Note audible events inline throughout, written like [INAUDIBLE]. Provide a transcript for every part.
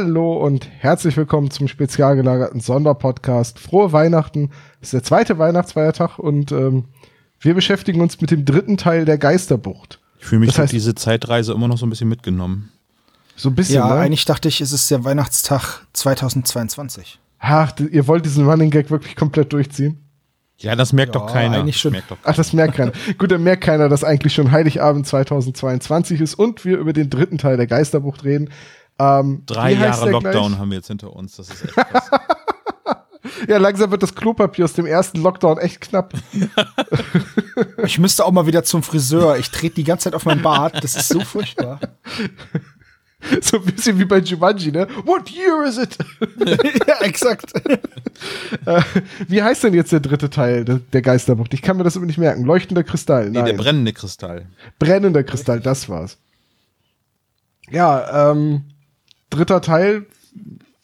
Hallo und herzlich willkommen zum spezial gelagerten Sonderpodcast. Frohe Weihnachten. Es ist der zweite Weihnachtsfeiertag und ähm, wir beschäftigen uns mit dem dritten Teil der Geisterbucht. Ich fühle mich Das heißt- diese Zeitreise immer noch so ein bisschen mitgenommen. So ein bisschen, Ja, ne? eigentlich dachte ich, es ist der Weihnachtstag 2022. Ach, ihr wollt diesen Running Gag wirklich komplett durchziehen? Ja, das merkt Ja, doch keiner. eigentlich schon. Merkt doch Ach, das merkt keiner. [LAUGHS] Gut, dann merkt keiner, dass eigentlich schon Heiligabend 2022 ist und wir über den dritten Teil der Geisterbucht reden. Ähm, Drei Jahre der Lockdown gleich? haben wir jetzt hinter uns. Das ist echt krass. [LAUGHS] Ja, langsam wird das Klopapier aus dem ersten Lockdown echt knapp. [LAUGHS] Ich müsste auch mal wieder zum Friseur. Ich trete die ganze Zeit auf mein Bart. Das ist so furchtbar. [LAUGHS] So ein bisschen wie bei Jumanji, ne? What year is it? ja, exakt. Äh, wie heißt denn jetzt der dritte Teil de- der Geisterbucht? Ich kann mir das immer nicht merken. Leuchtender Kristall. Nee, Nein. der brennende Kristall. Brennender Kristall, das war's. Ja, ähm, dritter Teil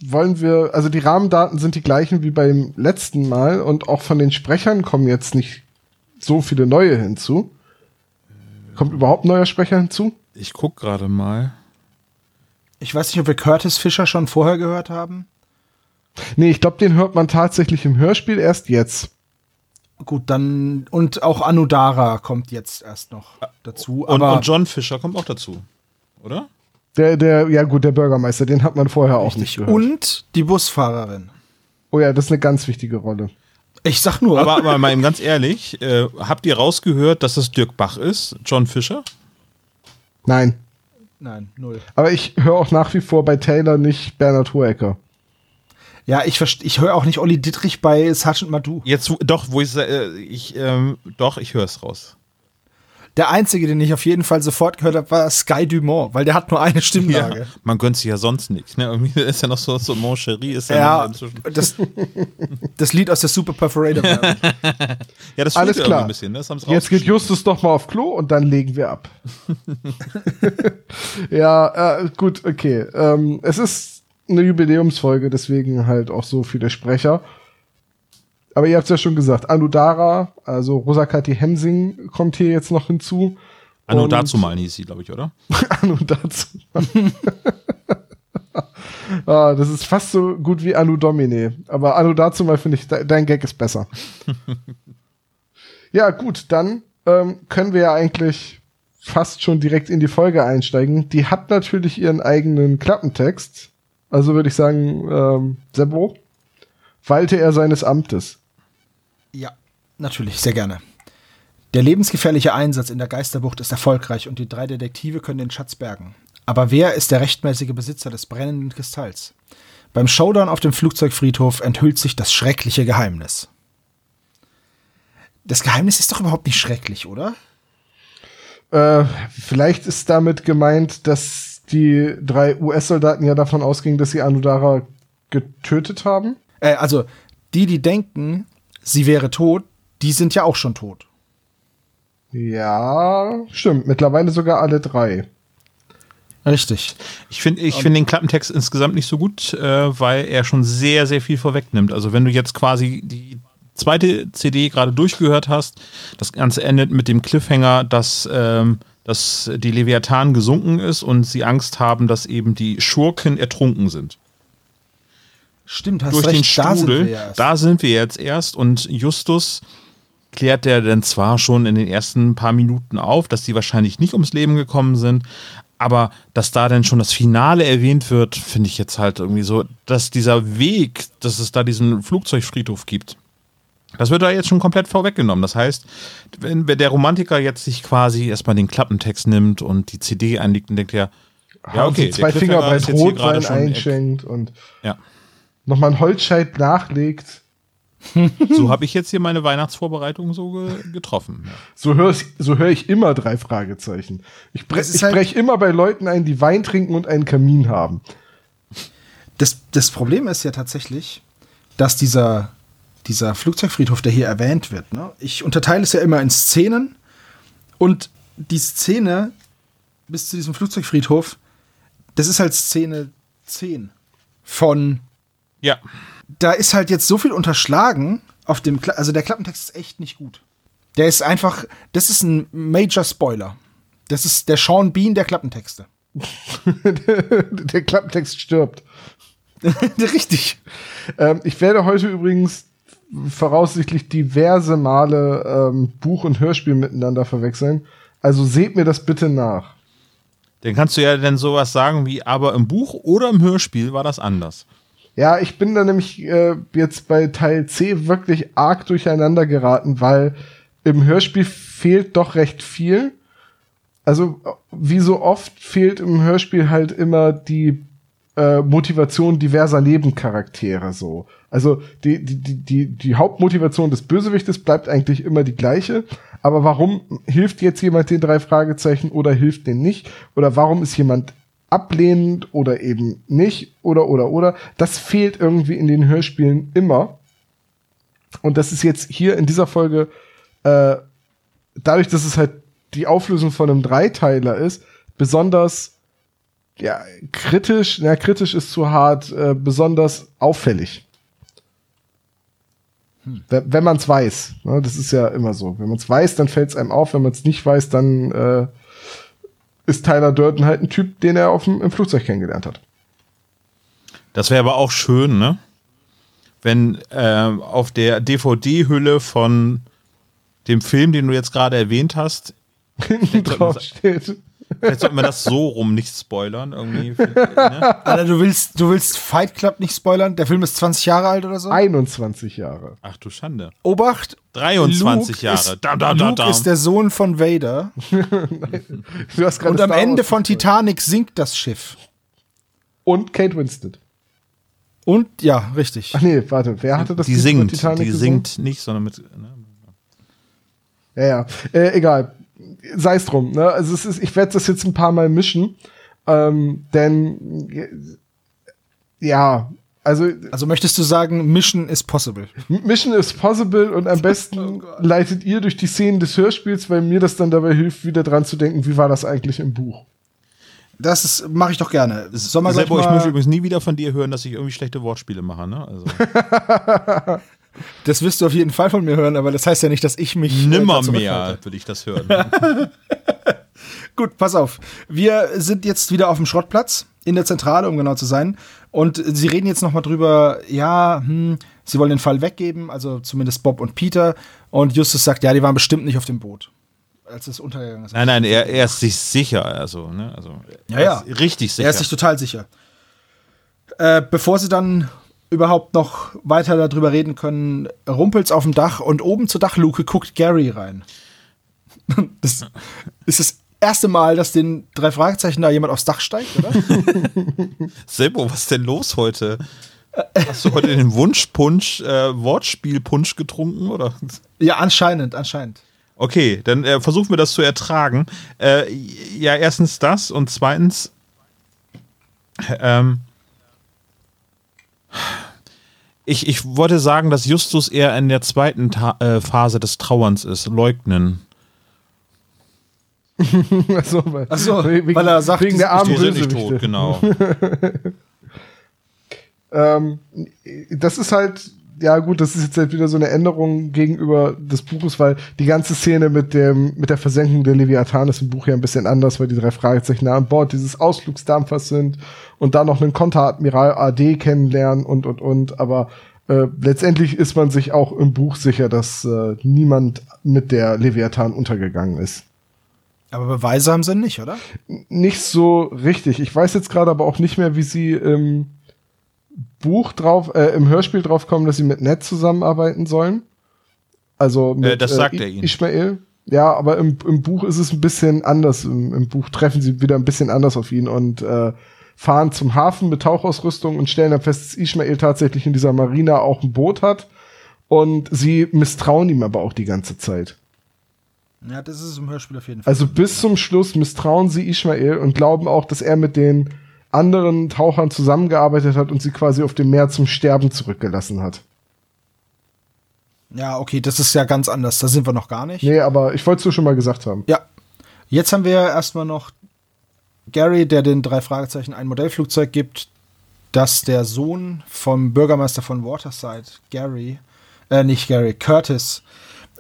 wollen wir, also die Rahmendaten sind die gleichen wie beim letzten Mal und auch von den Sprechern kommen jetzt nicht so viele neue hinzu. Kommt überhaupt ein neuer Sprecher hinzu? Ich guck gerade mal. Ich weiß nicht, ob wir Curtis Fischer schon vorher gehört haben. Nee, ich glaube, den hört man tatsächlich im Hörspiel erst jetzt. Gut, dann und auch Anudara kommt jetzt erst noch dazu. Und, Aber und John Fisher kommt auch dazu. Oder? Der, der, ja gut, der Bürgermeister, den hat man vorher auch nicht gehört. und die Busfahrerin. oh ja, das ist eine ganz wichtige Rolle. Ich sag nur, Aber, aber mal eben ganz ehrlich, äh, habt ihr rausgehört, dass das Dirk Bach ist? John Fisher? Nein. nein, null. Aber ich höre auch nach wie vor bei Taylor nicht Bernhard Hohecker. Ja, ich verst- ich höre auch nicht Olli Dittrich bei Sergeant Madu. Jetzt, doch, wo ich, äh, ich ähm, doch, ich höre es raus. Der einzige, den ich auf jeden Fall sofort gehört habe, war Sky Dumont, weil der hat nur eine Stimmlage. Ja, man gönnt sich ja sonst nicht. Ne? Irgendwie [LAUGHS] ist ja noch so, so Mon Cherie ist ja, Ja, inzwischen. das, das Lied aus der Super Perforator. [LAUGHS] Ja, das Alles klar. ein bisschen. Ne? Das haben's Jetzt geht. Justus doch mal auf Klo und dann legen wir ab. [LAUGHS] ja, äh, gut, okay. Ähm, es ist eine Jubiläumsfolge, deswegen halt auch so viele Sprecher. Aber ihr habt es ja schon gesagt, Anudara, also Rosakati Hemsing kommt hier jetzt noch hinzu. Anno dazu hieß sie, glaube ich, oder? [LAUGHS] Anu dazu. [LAUGHS] ah, das ist fast so gut wie Anu Domine. Aber Anu dazu mal finde ich, de dein Gag ist besser. [LAUGHS] ja, gut, dann ähm, können wir ja eigentlich fast schon direkt in die Folge einsteigen. Die hat natürlich ihren eigenen Klappentext. Also würde ich sagen, ähm, Sebo, walte er seines Amtes. Ja, natürlich, sehr gerne. Der lebensgefährliche Einsatz in der Geisterbucht ist erfolgreich und die drei Detektive können den Schatz bergen. Aber wer ist der rechtmäßige Besitzer des brennenden Kristalls? Beim Showdown auf dem Flugzeugfriedhof enthüllt sich das schreckliche Geheimnis. Das Geheimnis ist doch überhaupt nicht schrecklich, oder? Äh, vielleicht ist damit gemeint, dass die drei US-Soldaten ja davon ausgingen, dass sie Anudara getötet haben. Äh, also, die, die denken, sie wäre tot, die sind ja auch schon tot. Ja, stimmt. Mittlerweile sogar alle drei. Richtig. Ich finde ich find den Klappentext insgesamt nicht so gut, äh, weil er schon sehr, sehr viel vorwegnimmt. Also wenn du jetzt quasi die zweite CD gerade durchgehört hast, das Ganze endet mit dem Cliffhanger, dass, ähm, dass die Leviathan gesunken ist und sie Angst haben, dass eben die Schurken ertrunken sind. Stimmt, hast Durch recht. den da sind Strudel, wir erst. da sind wir jetzt erst und Justus klärt der dann zwar schon in den ersten paar Minuten auf, dass die wahrscheinlich nicht ums Leben gekommen sind, aber dass da dann schon das Finale erwähnt wird, finde ich jetzt halt irgendwie so, dass dieser Weg, dass es da diesen Flugzeugfriedhof gibt, das wird da jetzt schon komplett vorweggenommen. Das heißt, wenn der Romantiker jetzt sich quasi erstmal den Klappentext nimmt und die CD einlegt und denkt ja, ja, okay, zwei Finger bei ist jetzt gerade schon- einschenkt und Ja. Nochmal einen Holzscheit nachlegt. So habe ich jetzt hier meine Weihnachtsvorbereitung so ge getroffen. So höre so hör ich immer drei Fragezeichen. Ich, bre ich halt- breche immer bei Leuten ein, die Wein trinken und einen Kamin haben. Das, das Problem ist ja tatsächlich, dass dieser, dieser Flugzeugfriedhof, der hier erwähnt wird, ne? ich unterteile es ja immer in Szenen und die Szene bis zu diesem Flugzeugfriedhof, das ist halt Szene 10 von ja. da ist halt jetzt so viel unterschlagen auf dem, Kla also der Klappentext ist echt nicht gut. Der ist einfach, das ist ein Major Spoiler. Das ist der Sean Bean der Klappentexte. [LAUGHS] Der Klapptext stirbt. [LAUGHS] Richtig. Ähm, ich werde heute übrigens voraussichtlich diverse Male ähm, Buch und Hörspiel miteinander verwechseln. Also seht mir das bitte nach. Dann kannst du ja dann sowas sagen wie, aber im Buch oder im Hörspiel war das anders. Ja, ich bin da nämlich äh, jetzt bei Teil C wirklich arg durcheinander geraten, weil im Hörspiel fehlt doch recht viel. Also wie so oft fehlt im Hörspiel halt immer die äh, Motivation diverser Nebencharaktere so. Also die, die, die, die, die Hauptmotivation des Bösewichtes bleibt eigentlich immer die gleiche. Aber warum hilft jetzt jemand den drei Fragezeichen oder hilft den nicht? Oder warum ist jemand ablehnend oder eben nicht? Oder, oder, oder? Das fehlt irgendwie in den Hörspielen immer. Und das ist jetzt hier in dieser Folge, äh, dadurch, dass es halt die Auflösung von einem Dreiteiler ist, besonders ja, kritisch, na, kritisch ist zu hart, äh, besonders auffällig. Wenn, wenn man es weiß. Ne, das ist ja immer so. Wenn man es weiß, dann fällt es einem auf. Wenn man es nicht weiß, dann äh, ist Tyler Durden halt ein Typ, den er auf dem, im Flugzeug kennengelernt hat. Das wäre aber auch schön, ne? Wenn ähm, auf der DVD-Hülle von dem Film, den du jetzt gerade erwähnt hast, [LAUGHS] Hinten drauf steht. Vielleicht sollten wir das so rum nicht spoilern. Irgendwie, ne? [LAUGHS] Alter, du willst, du willst Fight Club nicht spoilern? Der Film ist 20 Jahre alt oder so? 21 Jahre. Ach du Schande. Obacht. 23 Luke Jahre. Ist, Da, da, da, Luke da. ist der Sohn von Vader. [LAUGHS] Du hast gerade Und am Star Ende von. Titanic sinkt das Schiff. Und Kate Winslet. Und ja, richtig. Ach nee, warte, wer hatte das die Lied singt. Titanic Die gesungen? singt nicht, sondern mit. Ne? Ja, ja. Äh, egal. Sei es drum. Ne? Also es ist, ich werde das jetzt ein paar Mal mischen. Ähm, denn ja, also Also möchtest du sagen, Mission is possible? Mission is possible und am besten [LAUGHS] leitet ihr durch die Szenen des Hörspiels, weil mir das dann dabei hilft, wieder dran zu denken, wie war das eigentlich im Buch. Das mache ich doch gerne. Soll man gleich Sebo, ich möchte übrigens nie wieder von dir hören, dass ich irgendwie schlechte Wortspiele mache. Ne? Also, [LAUGHS] das wirst du auf jeden Fall von mir hören, aber das heißt ja nicht, dass ich mich äh, nimmer dazu mehr rückhalte. würde ich das hören. [LAUGHS] Gut, pass auf. Wir sind jetzt wieder auf dem Schrottplatz in der Zentrale, um genau zu sein. Und sie reden jetzt noch mal drüber, ja, hm, sie wollen den Fall weggeben, also zumindest Bob und Peter. Und Justus sagt, ja, die waren bestimmt nicht auf dem Boot, als es untergegangen ist. Nein, nein, er, er ist sich sicher. Also, ne? also, Ja, ja. Richtig sicher. Er ist sich total sicher. Äh, bevor sie dann überhaupt noch weiter darüber reden können, rumpelt's auf dem Dach und oben zur Dachluke guckt Gary rein. [LAUGHS] Das ist das erste Mal, dass den drei Fragezeichen da jemand aufs Dach steigt, oder? [LAUGHS] Sebo, was ist denn los heute? Hast du heute den Wunschpunsch, äh, Wortspielpunsch getrunken? Oder? ja, anscheinend, anscheinend. Okay, dann äh, versuchen wir das zu ertragen. Äh, ja, erstens das und zweitens, ähm, ich, ich wollte sagen, dass Justus eher in der zweiten Ta äh, Phase des Trauerns ist, leugnen. [LAUGHS] also, weil, Ach so, wegen, weil er sagt, wegen der armen Die sind nicht tot, genau. [LAUGHS] Ähm, das ist halt, ja gut, das ist jetzt halt wieder so eine Änderung gegenüber des Buches, weil die ganze Szene mit dem, mit der Versenkung der Leviathan ist im Buch ja ein bisschen anders, weil die drei Fragezeichen an Bord dieses Ausflugsdampfers sind und dann noch einen Konteradmiral AD kennenlernen und, und, und, aber äh, letztendlich ist man sich auch im Buch sicher, dass äh, niemand mit der Leviathan untergegangen ist. Aber Beweise haben sie nicht, oder? nicht so richtig. Ich weiß jetzt gerade aber auch nicht mehr, wie sie im Buch drauf, äh, im Hörspiel drauf kommen, dass sie mit Ned zusammenarbeiten sollen. Also mit Äh, das sagt er ihnen. Ishmael. Ja, aber im, im Buch ist es ein bisschen anders. Im, Im Buch treffen sie wieder ein bisschen anders auf ihn und äh, fahren zum Hafen mit Tauchausrüstung und stellen dann fest, dass Ishmael tatsächlich in dieser Marina auch ein Boot hat Und sie misstrauen ihm aber auch die ganze Zeit. Ja, das ist im Hörspiel auf jeden Fall. Also bis zum Schluss misstrauen sie Ishmael und glauben auch, dass er mit den anderen Tauchern zusammengearbeitet hat und sie quasi auf dem Meer zum Sterben zurückgelassen hat. Ja, okay, das ist ja ganz anders. Da sind wir noch gar nicht. Nee, aber ich wollte es nur schon mal gesagt haben. Ja. Jetzt haben wir erstmal noch Gary, der den drei Fragezeichen ein Modellflugzeug gibt, das der Sohn vom Bürgermeister von Waterside, Gary, äh, nicht Gary, Curtis,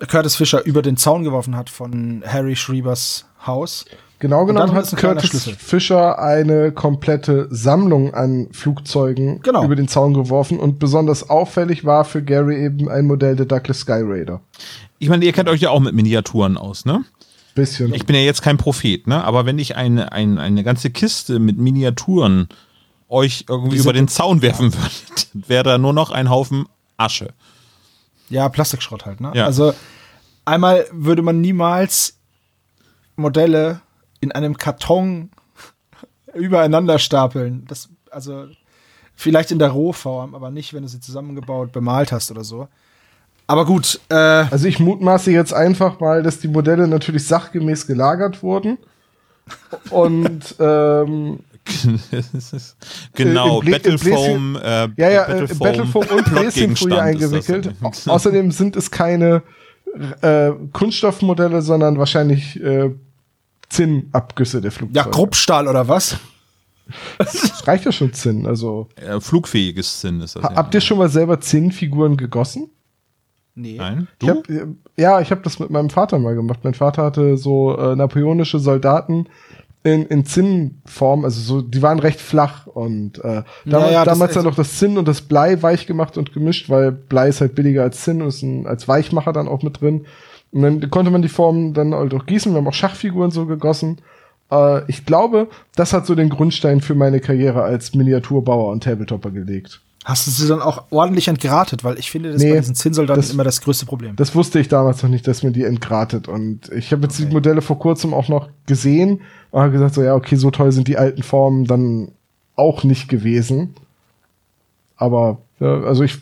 Curtis Fischer über den Zaun geworfen hat von Harry Schriebers Haus. Genau genommen hat ein Curtis. Fischer eine komplette Sammlung an Flugzeugen Genau. über den Zaun geworfen und besonders auffällig war für Gary eben ein Modell der Douglas Sky Raider. Ich meine, ihr kennt euch ja auch mit Miniaturen aus, ne? Bisschen. Ich bin ja jetzt kein Prophet, ne? Aber wenn ich eine, eine, eine ganze Kiste mit Miniaturen euch irgendwie über den Zaun werfen würde, wäre da nur noch ein Haufen Asche. Ja, Plastikschrott halt, ne? Ja. Also einmal würde man niemals Modelle in einem Karton übereinander stapeln. Das, also vielleicht in der Rohform, aber nicht, wenn du sie zusammengebaut, bemalt hast oder so. Aber gut, äh, Also ich mutmaße jetzt einfach mal, dass die Modelle natürlich sachgemäß gelagert wurden. Und [LAUGHS] ähm, [LAUGHS] genau, Battlefoam, äh, ja, ja, äh, Battlefoam, Battlefoam und Bläschenfolie eingewickelt. Außerdem sind es keine äh, Kunststoffmodelle, sondern wahrscheinlich äh, Zinnabgüsse der ja, Flugzeuge. Kruppstahl oder was? Das reicht ja schon Zinn. Also Äh, flugfähiges Zinn ist das. ha- habt ihr schon mal selber Zinnfiguren gegossen? Nee. Nein? Ich hab, äh, ja, ich habe das mit meinem Vater mal gemacht. Mein Vater hatte so äh, napoleonische Soldaten in, in Zinnform, also so, die waren recht flach und äh, damals, ja, das damals dann noch das Zinn und das Blei weich gemacht und gemischt, weil Blei ist halt billiger als Zinn und ist ein, als Weichmacher dann auch mit drin. Und dann konnte man die Formen dann halt auch gießen. Wir haben auch Schachfiguren so gegossen. Äh, ich glaube, das hat so den Grundstein für meine Karriere als Miniaturbauer und Tabletopper gelegt. Hast du sie dann auch ordentlich entgratet? Weil ich finde, das Nee, bei diesen Zinnsoldaten das- immer das größte Problem. Das wusste ich damals noch nicht, dass man die entgratet. Und ich habe jetzt die Modelle vor kurzem auch noch gesehen und habe gesagt, so ja, okay, so toll sind die alten Formen dann auch nicht gewesen. Aber, ja, also ich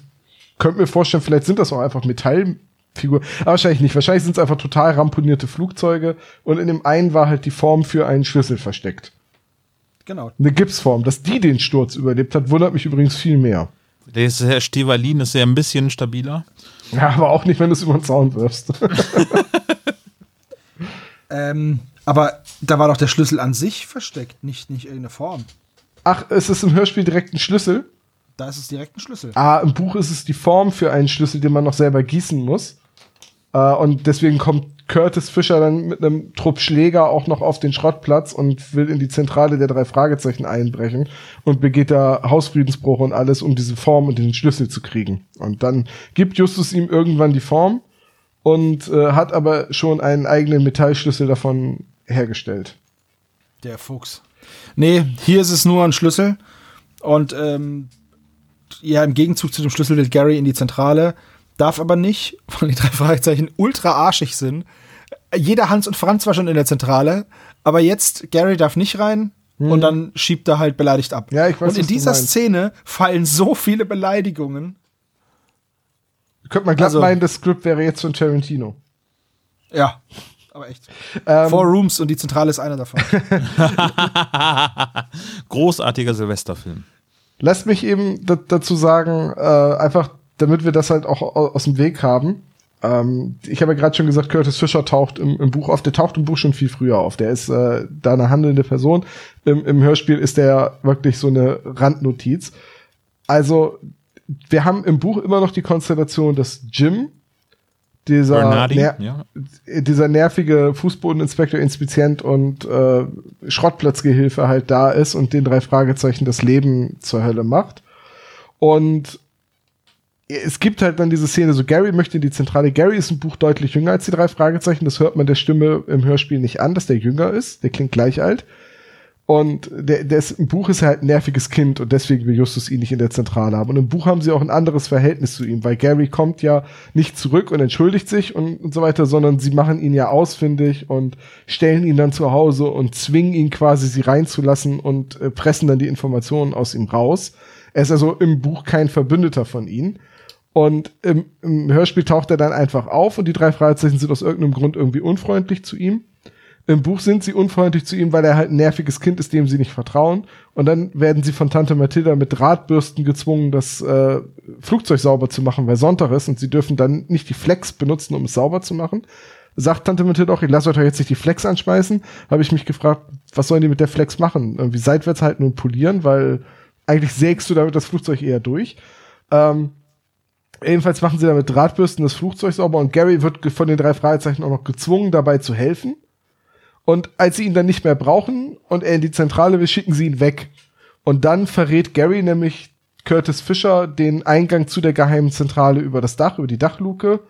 könnte mir vorstellen, vielleicht sind das auch einfach Metallfiguren. Aber wahrscheinlich nicht. Wahrscheinlich sind es einfach total ramponierte Flugzeuge und in dem einen war halt die Form für einen Schlüssel versteckt. genau. Eine Gipsform. Dass die den Sturz überlebt hat, wundert mich übrigens viel mehr. Der ist sehr Stevalin ist ja ein bisschen stabiler. Ja, aber auch nicht, wenn du es über den Zaun wirfst. [LAUGHS] Ähm, aber da war doch der Schlüssel an sich versteckt, nicht, nicht irgendeine Form. Ach, es ist im Hörspiel direkt ein Schlüssel. Da ist es direkt ein Schlüssel. Ah, im Buch ist es die Form für einen Schlüssel, den man noch selber gießen muss. Äh, und deswegen kommt Curtis Fischer dann mit einem Trupp Schläger auch noch auf den Schrottplatz und will in die Zentrale der drei Fragezeichen einbrechen und begeht da Hausfriedensbruch und alles, um diese Form und den Schlüssel zu kriegen. Und dann gibt Justus ihm irgendwann die Form und äh, hat aber schon einen eigenen Metallschlüssel davon hergestellt. Der Fuchs. Nee, hier ist es nur ein Schlüssel. Und ähm, ja, im Gegenzug zu dem Schlüssel will Gary in die Zentrale, darf aber nicht, [LAUGHS] weil die drei Fragezeichen ultra arschig sind. Jeder Hans und Franz war schon in der Zentrale, aber jetzt Gary darf nicht rein und dann schiebt er halt beleidigt ab. Ja, ich weiß, und in dieser. Szene fallen so viele Beleidigungen. Könnte man glatt Also- meinen, das Skript wäre jetzt von Tarantino. Ja, aber echt. Ähm, Four Rooms und die Zentrale ist einer davon. [LAUGHS] Großartiger Silvesterfilm. Lasst mich eben da- dazu sagen, äh, einfach damit wir das halt auch au- aus dem Weg haben. Ähm, ich habe ja gerade schon gesagt, Curtis Fischer taucht im, im Buch auf. Der taucht im Buch schon viel früher auf. Der ist äh, da eine handelnde Person. Im, Im Hörspiel ist der wirklich so eine Randnotiz. Also, wir haben im Buch immer noch die Konstellation, dass Jim, dieser, Bernardi, ner ja. dieser nervige Fußbodeninspektor, Inspizient und äh, Schrottplatzgehilfe halt da ist und den drei Fragezeichen das Leben zur Hölle macht. Und es gibt halt dann diese Szene, so Gary möchte in die Zentrale. Gary ist im Buch deutlich jünger als die drei Fragezeichen. Das hört man der Stimme im Hörspiel nicht an, dass der jünger ist. Der klingt gleich alt. Und der, der ist, im Buch ist er halt ein nerviges Kind und deswegen will Justus ihn nicht in der Zentrale haben. Und im Buch haben sie auch ein anderes Verhältnis zu ihm, weil Gary kommt ja nicht zurück und entschuldigt sich und, und so weiter, sondern sie machen ihn ja ausfindig und stellen ihn dann zu Hause und zwingen ihn quasi, sie reinzulassen und äh, pressen dann die Informationen aus ihm raus. Er ist also im Buch kein Verbündeter von ihnen. Und im, im Hörspiel taucht er dann einfach auf und die drei Fragezeichen sind aus irgendeinem Grund irgendwie unfreundlich zu ihm. Im Buch sind sie unfreundlich zu ihm, weil er halt ein nerviges Kind ist, dem sie nicht vertrauen. Und dann werden sie von Tante Mathilda mit Drahtbürsten gezwungen, das äh, Flugzeug sauber zu machen, weil Sonntag ist und sie dürfen dann nicht die Flex benutzen, um es sauber zu machen. Sagt Tante Mathilda auch, ich lasse euch jetzt nicht die Flex anschmeißen. Habe ich mich gefragt, was sollen die mit der Flex machen? Irgendwie seitwärts halten und polieren, weil eigentlich sägst du damit das Flugzeug eher durch. Ähm, jedenfalls machen sie damit Drahtbürsten das Flugzeug sauber und Gary wird von den drei Fragezeichen auch noch gezwungen, dabei zu helfen. Und als sie ihn dann nicht mehr brauchen und er in die Zentrale will, schicken sie ihn weg. Und dann verrät Gary nämlich Curtis Fischer den Eingang zu der geheimen Zentrale über das Dach, über die Dachluke.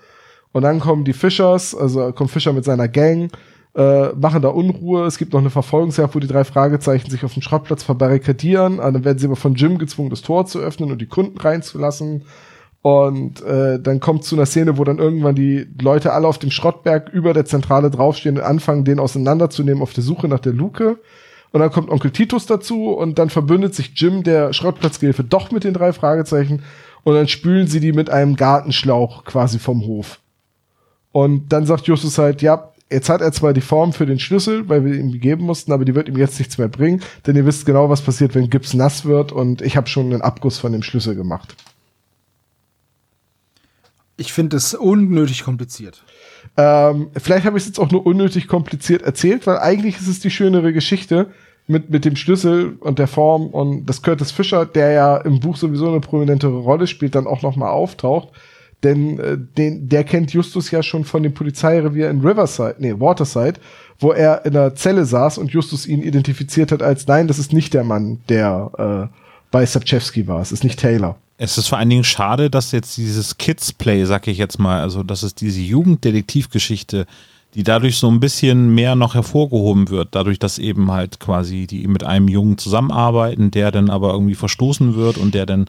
Und dann kommen die Fischers, also kommt Fischer mit seiner Gang, äh, machen da Unruhe. Es gibt noch eine Verfolgungsjagd, wo die drei Fragezeichen sich auf dem Schrottplatz verbarrikadieren. Dann werden sie aber von Jim gezwungen, das Tor zu öffnen und die Kunden reinzulassen. Und äh, dann kommt zu einer Szene, wo dann irgendwann die Leute alle auf dem Schrottberg über der Zentrale draufstehen und anfangen, den auseinanderzunehmen auf der Suche nach der Luke. Und dann kommt Onkel Titus dazu und dann verbündet sich Jim, der Schrottplatzgehilfe, doch mit den drei Fragezeichen. Und dann spülen sie die mit einem Gartenschlauch quasi vom Hof. Und dann sagt Justus halt, ja, jetzt hat er zwar die Form für den Schlüssel, weil wir ihm geben mussten, aber die wird ihm jetzt nichts mehr bringen, denn ihr wisst genau, was passiert, wenn Gips nass wird und ich habe schon einen Abguss von dem Schlüssel gemacht. Ich finde es unnötig kompliziert. Ähm, vielleicht habe ich es jetzt auch nur unnötig kompliziert erzählt, weil eigentlich ist es die schönere Geschichte mit, mit dem Schlüssel und der Form und das Curtis Fischer, der ja im Buch sowieso eine prominentere Rolle spielt, dann auch noch mal auftaucht. Denn äh, den, der kennt Justus ja schon von dem Polizeirevier in Riverside, nee, Waterside, wo er in der Zelle saß und Justus ihn identifiziert hat als, nein, das ist nicht der Mann, der äh, bei Sapchewski war. Es ist nicht Taylor. Es ist vor allen Dingen schade, dass jetzt dieses Kids-Play, sag ich jetzt mal, also dass es diese Jugenddetektivgeschichte, die dadurch so ein bisschen mehr noch hervorgehoben wird, dadurch, dass eben halt quasi die mit einem Jungen zusammenarbeiten, der dann aber irgendwie verstoßen wird und der dann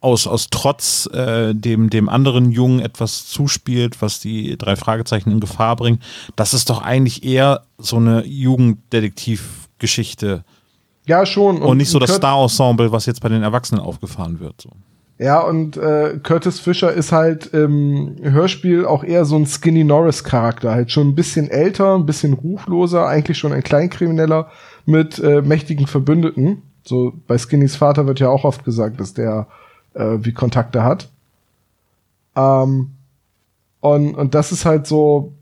aus, aus Trotz äh, dem, dem anderen Jungen etwas zuspielt, was die drei Fragezeichen in Gefahr bringt. Das ist doch eigentlich eher so eine Jugenddetektivgeschichte. Ja, schon. Und, und nicht so das Star-Ensemble, was jetzt bei den Erwachsenen aufgefahren wird. So. Ja, und äh, Curtis Fischer ist halt im Hörspiel auch eher so ein Skinny Norris-Charakter. Halt schon ein bisschen älter, ein bisschen ruchloser, eigentlich schon ein Kleinkrimineller mit äh, mächtigen Verbündeten. So bei Skinnys Vater wird ja auch oft gesagt, dass der äh, wie Kontakte hat. Ähm, und, und das ist halt so,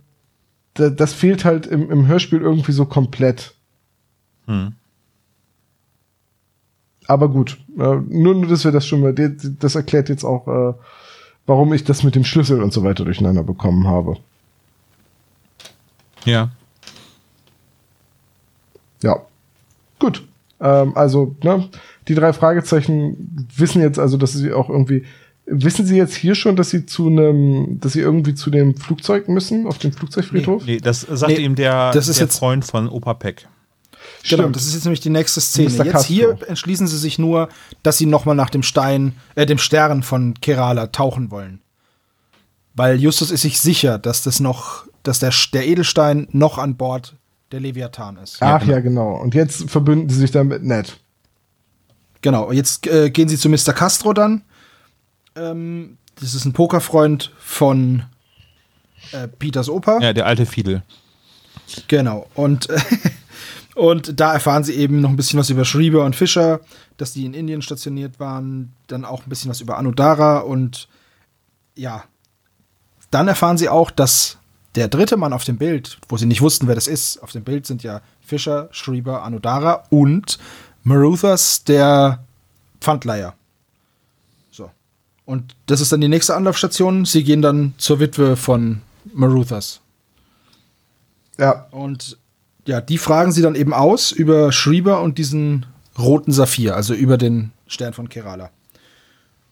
das fehlt halt im, im Hörspiel irgendwie so komplett. Hm. Aber gut, äh, nur, nur, dass wir das schon mal, das erklärt jetzt auch, äh, warum ich das mit dem Schlüssel und so weiter durcheinander bekommen habe. Ja. Ja. Gut. Ähm, also, ne, die drei Fragezeichen wissen jetzt also, dass sie auch irgendwie, wissen sie jetzt hier schon, dass sie zu einem, dass sie irgendwie zu dem Flugzeug müssen, auf dem Flugzeugfriedhof? Nee, nee das sagt nee, ihm der, das ist der jetzt Freund von Opa Peck. Genau, das ist jetzt nämlich die nächste Szene. Jetzt hier entschließen sie sich nur, dass sie nochmal nach dem Stein, äh, dem Stern von Kerala tauchen wollen. Weil Justus ist sich sicher, dass das noch, dass der, der Edelstein noch an Bord der Leviathan ist. Ach ja, genau. Ja, genau. Und jetzt verbünden sie sich dann mit Ned. Genau, jetzt äh, gehen sie zu Mr. Castro dann. Ähm, das ist ein Pokerfreund von äh, Peters Opa. Ja, der alte Fiedel. Genau. Und [LAUGHS] Und da erfahren sie eben noch ein bisschen was über Schrieber und Fischer, dass die in Indien stationiert waren, dann auch ein bisschen was über Anudara und ja, dann erfahren sie auch, dass der dritte Mann auf dem Bild, wo sie nicht wussten, wer das ist, auf dem Bild sind ja Fischer, Schrieber, Anudara und Maruthas, der Pfandleier. So. Und das ist dann die nächste Anlaufstation. Sie gehen dann zur Witwe von Maruthas. Ja. Und ja, die fragen sie dann eben aus über Schrieber und diesen roten Saphir, also über den Stern von Kerala.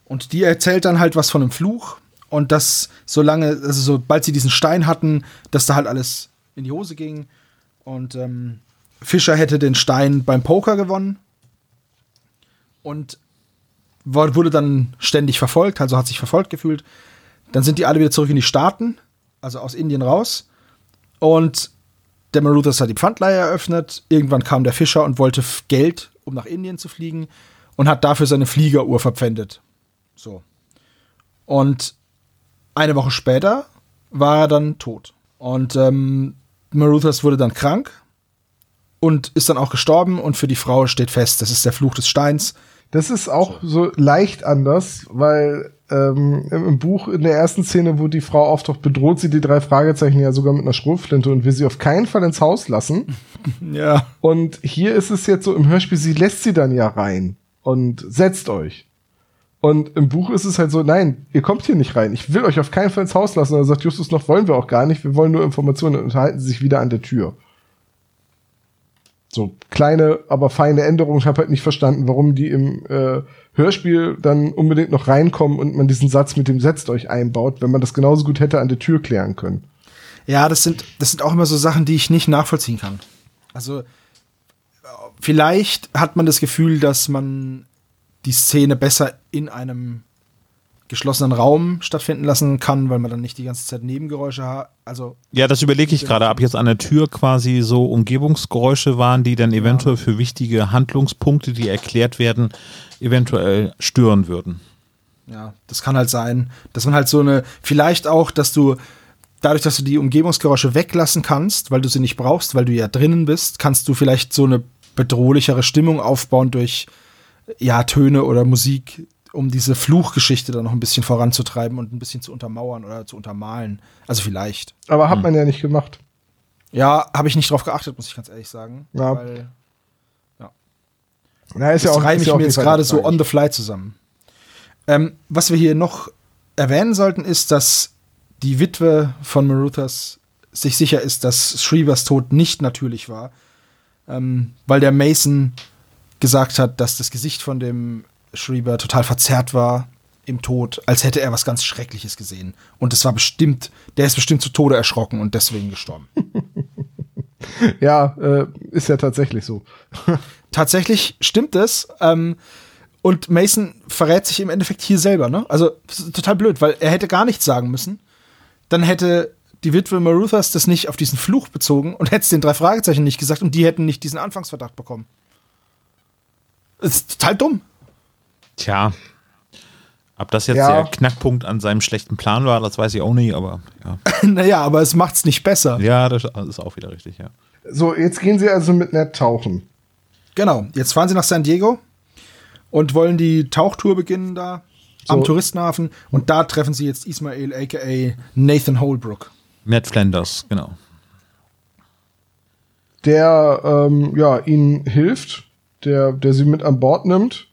Und die erzählt dann halt was von einem Fluch und dass solange, also sobald sie diesen Stein hatten, dass da halt alles in die Hose ging. Und ähm, Fischer hätte den Stein beim Poker gewonnen und wurde dann ständig verfolgt, also hat sich verfolgt gefühlt. Dann sind die alle wieder zurück in die Staaten, also aus Indien raus. Und der Maruthas hat die Pfandleihe eröffnet. Irgendwann kam der Fischer und wollte Geld, um nach Indien zu fliegen und hat dafür seine Fliegeruhr verpfändet. So. Und eine Woche später war er dann tot. Und ähm, Maruthas wurde dann krank und ist dann auch gestorben. Und für die Frau steht fest, das ist der Fluch des Steins. Das ist auch so leicht anders, weil ähm, im, Buch in der ersten Szene, wo die Frau auftaucht, bedroht sie die drei Fragezeichen ja sogar mit einer Schrotflinte und will sie auf keinen Fall ins Haus lassen. [LAUGHS] Ja. Und hier ist es jetzt so im Hörspiel, sie lässt sie dann ja rein und setzt euch. Und im Buch ist es halt so, nein, ihr kommt hier nicht rein. Ich will euch auf keinen Fall ins Haus lassen. Und dann sagt Justus noch, wollen wir auch gar nicht. Wir wollen nur Informationen und halten sich wieder an der Tür. So kleine, aber feine Änderungen. Ich habe halt nicht verstanden, warum die im äh, Hörspiel dann unbedingt noch reinkommen und man diesen Satz mit dem setzt euch einbaut, wenn man das genauso gut hätte an der Tür klären können. Ja, das sind, das sind auch immer so Sachen, die ich nicht nachvollziehen kann. Also, vielleicht hat man das Gefühl, dass man die Szene besser in einem geschlossenen Raum stattfinden lassen kann, weil man dann nicht die ganze Zeit Nebengeräusche hat. Also Ja, das überlege ich gerade, ob jetzt an der Tür quasi so Umgebungsgeräusche waren, die dann eventuell für wichtige Handlungspunkte, die erklärt werden, eventuell stören würden. ja, das kann halt sein, dass man halt so eine, vielleicht auch, dass du dadurch, dass du die Umgebungsgeräusche weglassen kannst, weil du sie nicht brauchst, weil du ja drinnen bist, kannst du vielleicht so eine bedrohlichere Stimmung aufbauen durch ja Töne oder Musik, um diese Fluchgeschichte dann noch ein bisschen voranzutreiben und ein bisschen zu untermauern oder zu untermalen. Also vielleicht. Aber hat man ja nicht gemacht. Ja, habe ich nicht drauf geachtet, muss ich ganz ehrlich sagen. Ja. Weil Na, ist das ja auch, reime ist ich ja auch mir jetzt gerade so on the fly zusammen. Ähm, was wir hier noch erwähnen sollten, ist, dass die Witwe von Maruthas sich sicher ist, dass Shreevers Tod nicht natürlich war, ähm, weil der Mason gesagt hat, dass das Gesicht von dem Schrieber total verzerrt war im Tod, als hätte er was ganz Schreckliches gesehen. Und es war bestimmt, der ist bestimmt zu Tode erschrocken und deswegen gestorben. [LAUGHS] Ja, äh, ist ja tatsächlich so. [LAUGHS] tatsächlich stimmt es. Ähm, und Mason verrät sich im Endeffekt hier selber, ne? Also total blöd, weil er hätte gar nichts sagen müssen. Dann hätte die Witwe Maruthas das nicht auf diesen Fluch bezogen und hätte es den drei Fragezeichen nicht gesagt und die hätten nicht diesen Anfangsverdacht bekommen. Das ist total dumm. Tja. Ob das jetzt Ja. der Knackpunkt an seinem schlechten Plan war, das weiß ich auch nicht, aber ja. [LAUGHS] naja, aber es macht's nicht besser. Ja, das ist auch wieder richtig, ja. So, jetzt gehen sie also mit Ned tauchen. Genau. Jetzt fahren sie nach San Diego und wollen die Tauchtour beginnen da am So. Touristenhafen und da treffen sie jetzt Ismail aka Nathan Holbrook. Matt Flanders, genau. Der, ähm, ja, ihnen hilft, der, der sie mit an Bord nimmt.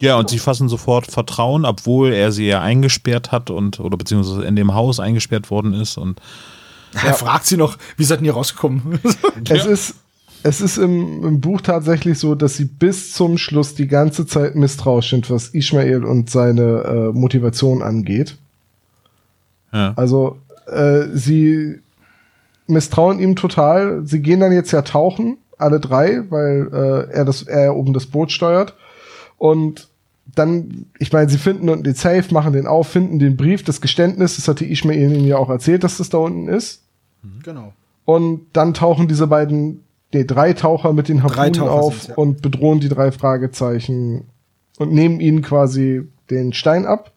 Ja, und sie fassen sofort Vertrauen, obwohl er sie ja eingesperrt hat und oder beziehungsweise in dem Haus eingesperrt worden ist und [LAUGHS] Er fragt sie noch, wie seid ihr hier rausgekommen? [LAUGHS] Es ist, es ist im, im Buch tatsächlich so, dass sie bis zum Schluss die ganze Zeit misstrauisch sind, was Ishmael und seine äh, Motivation angeht. ja. Also äh, sie misstrauen ihm total. Sie gehen dann jetzt ja tauchen, alle drei, weil äh, er das er oben das Boot steuert. Und dann, ich meine, sie finden unten den Safe, machen den auf, finden den Brief, das Geständnis, das hatte Ishmael ihnen ja auch erzählt, dass das da unten ist. genau. Und dann tauchen diese beiden, nee, drei Taucher mit den Drei Harpunen auf ja. und bedrohen die drei Fragezeichen und nehmen ihnen quasi den Stein ab,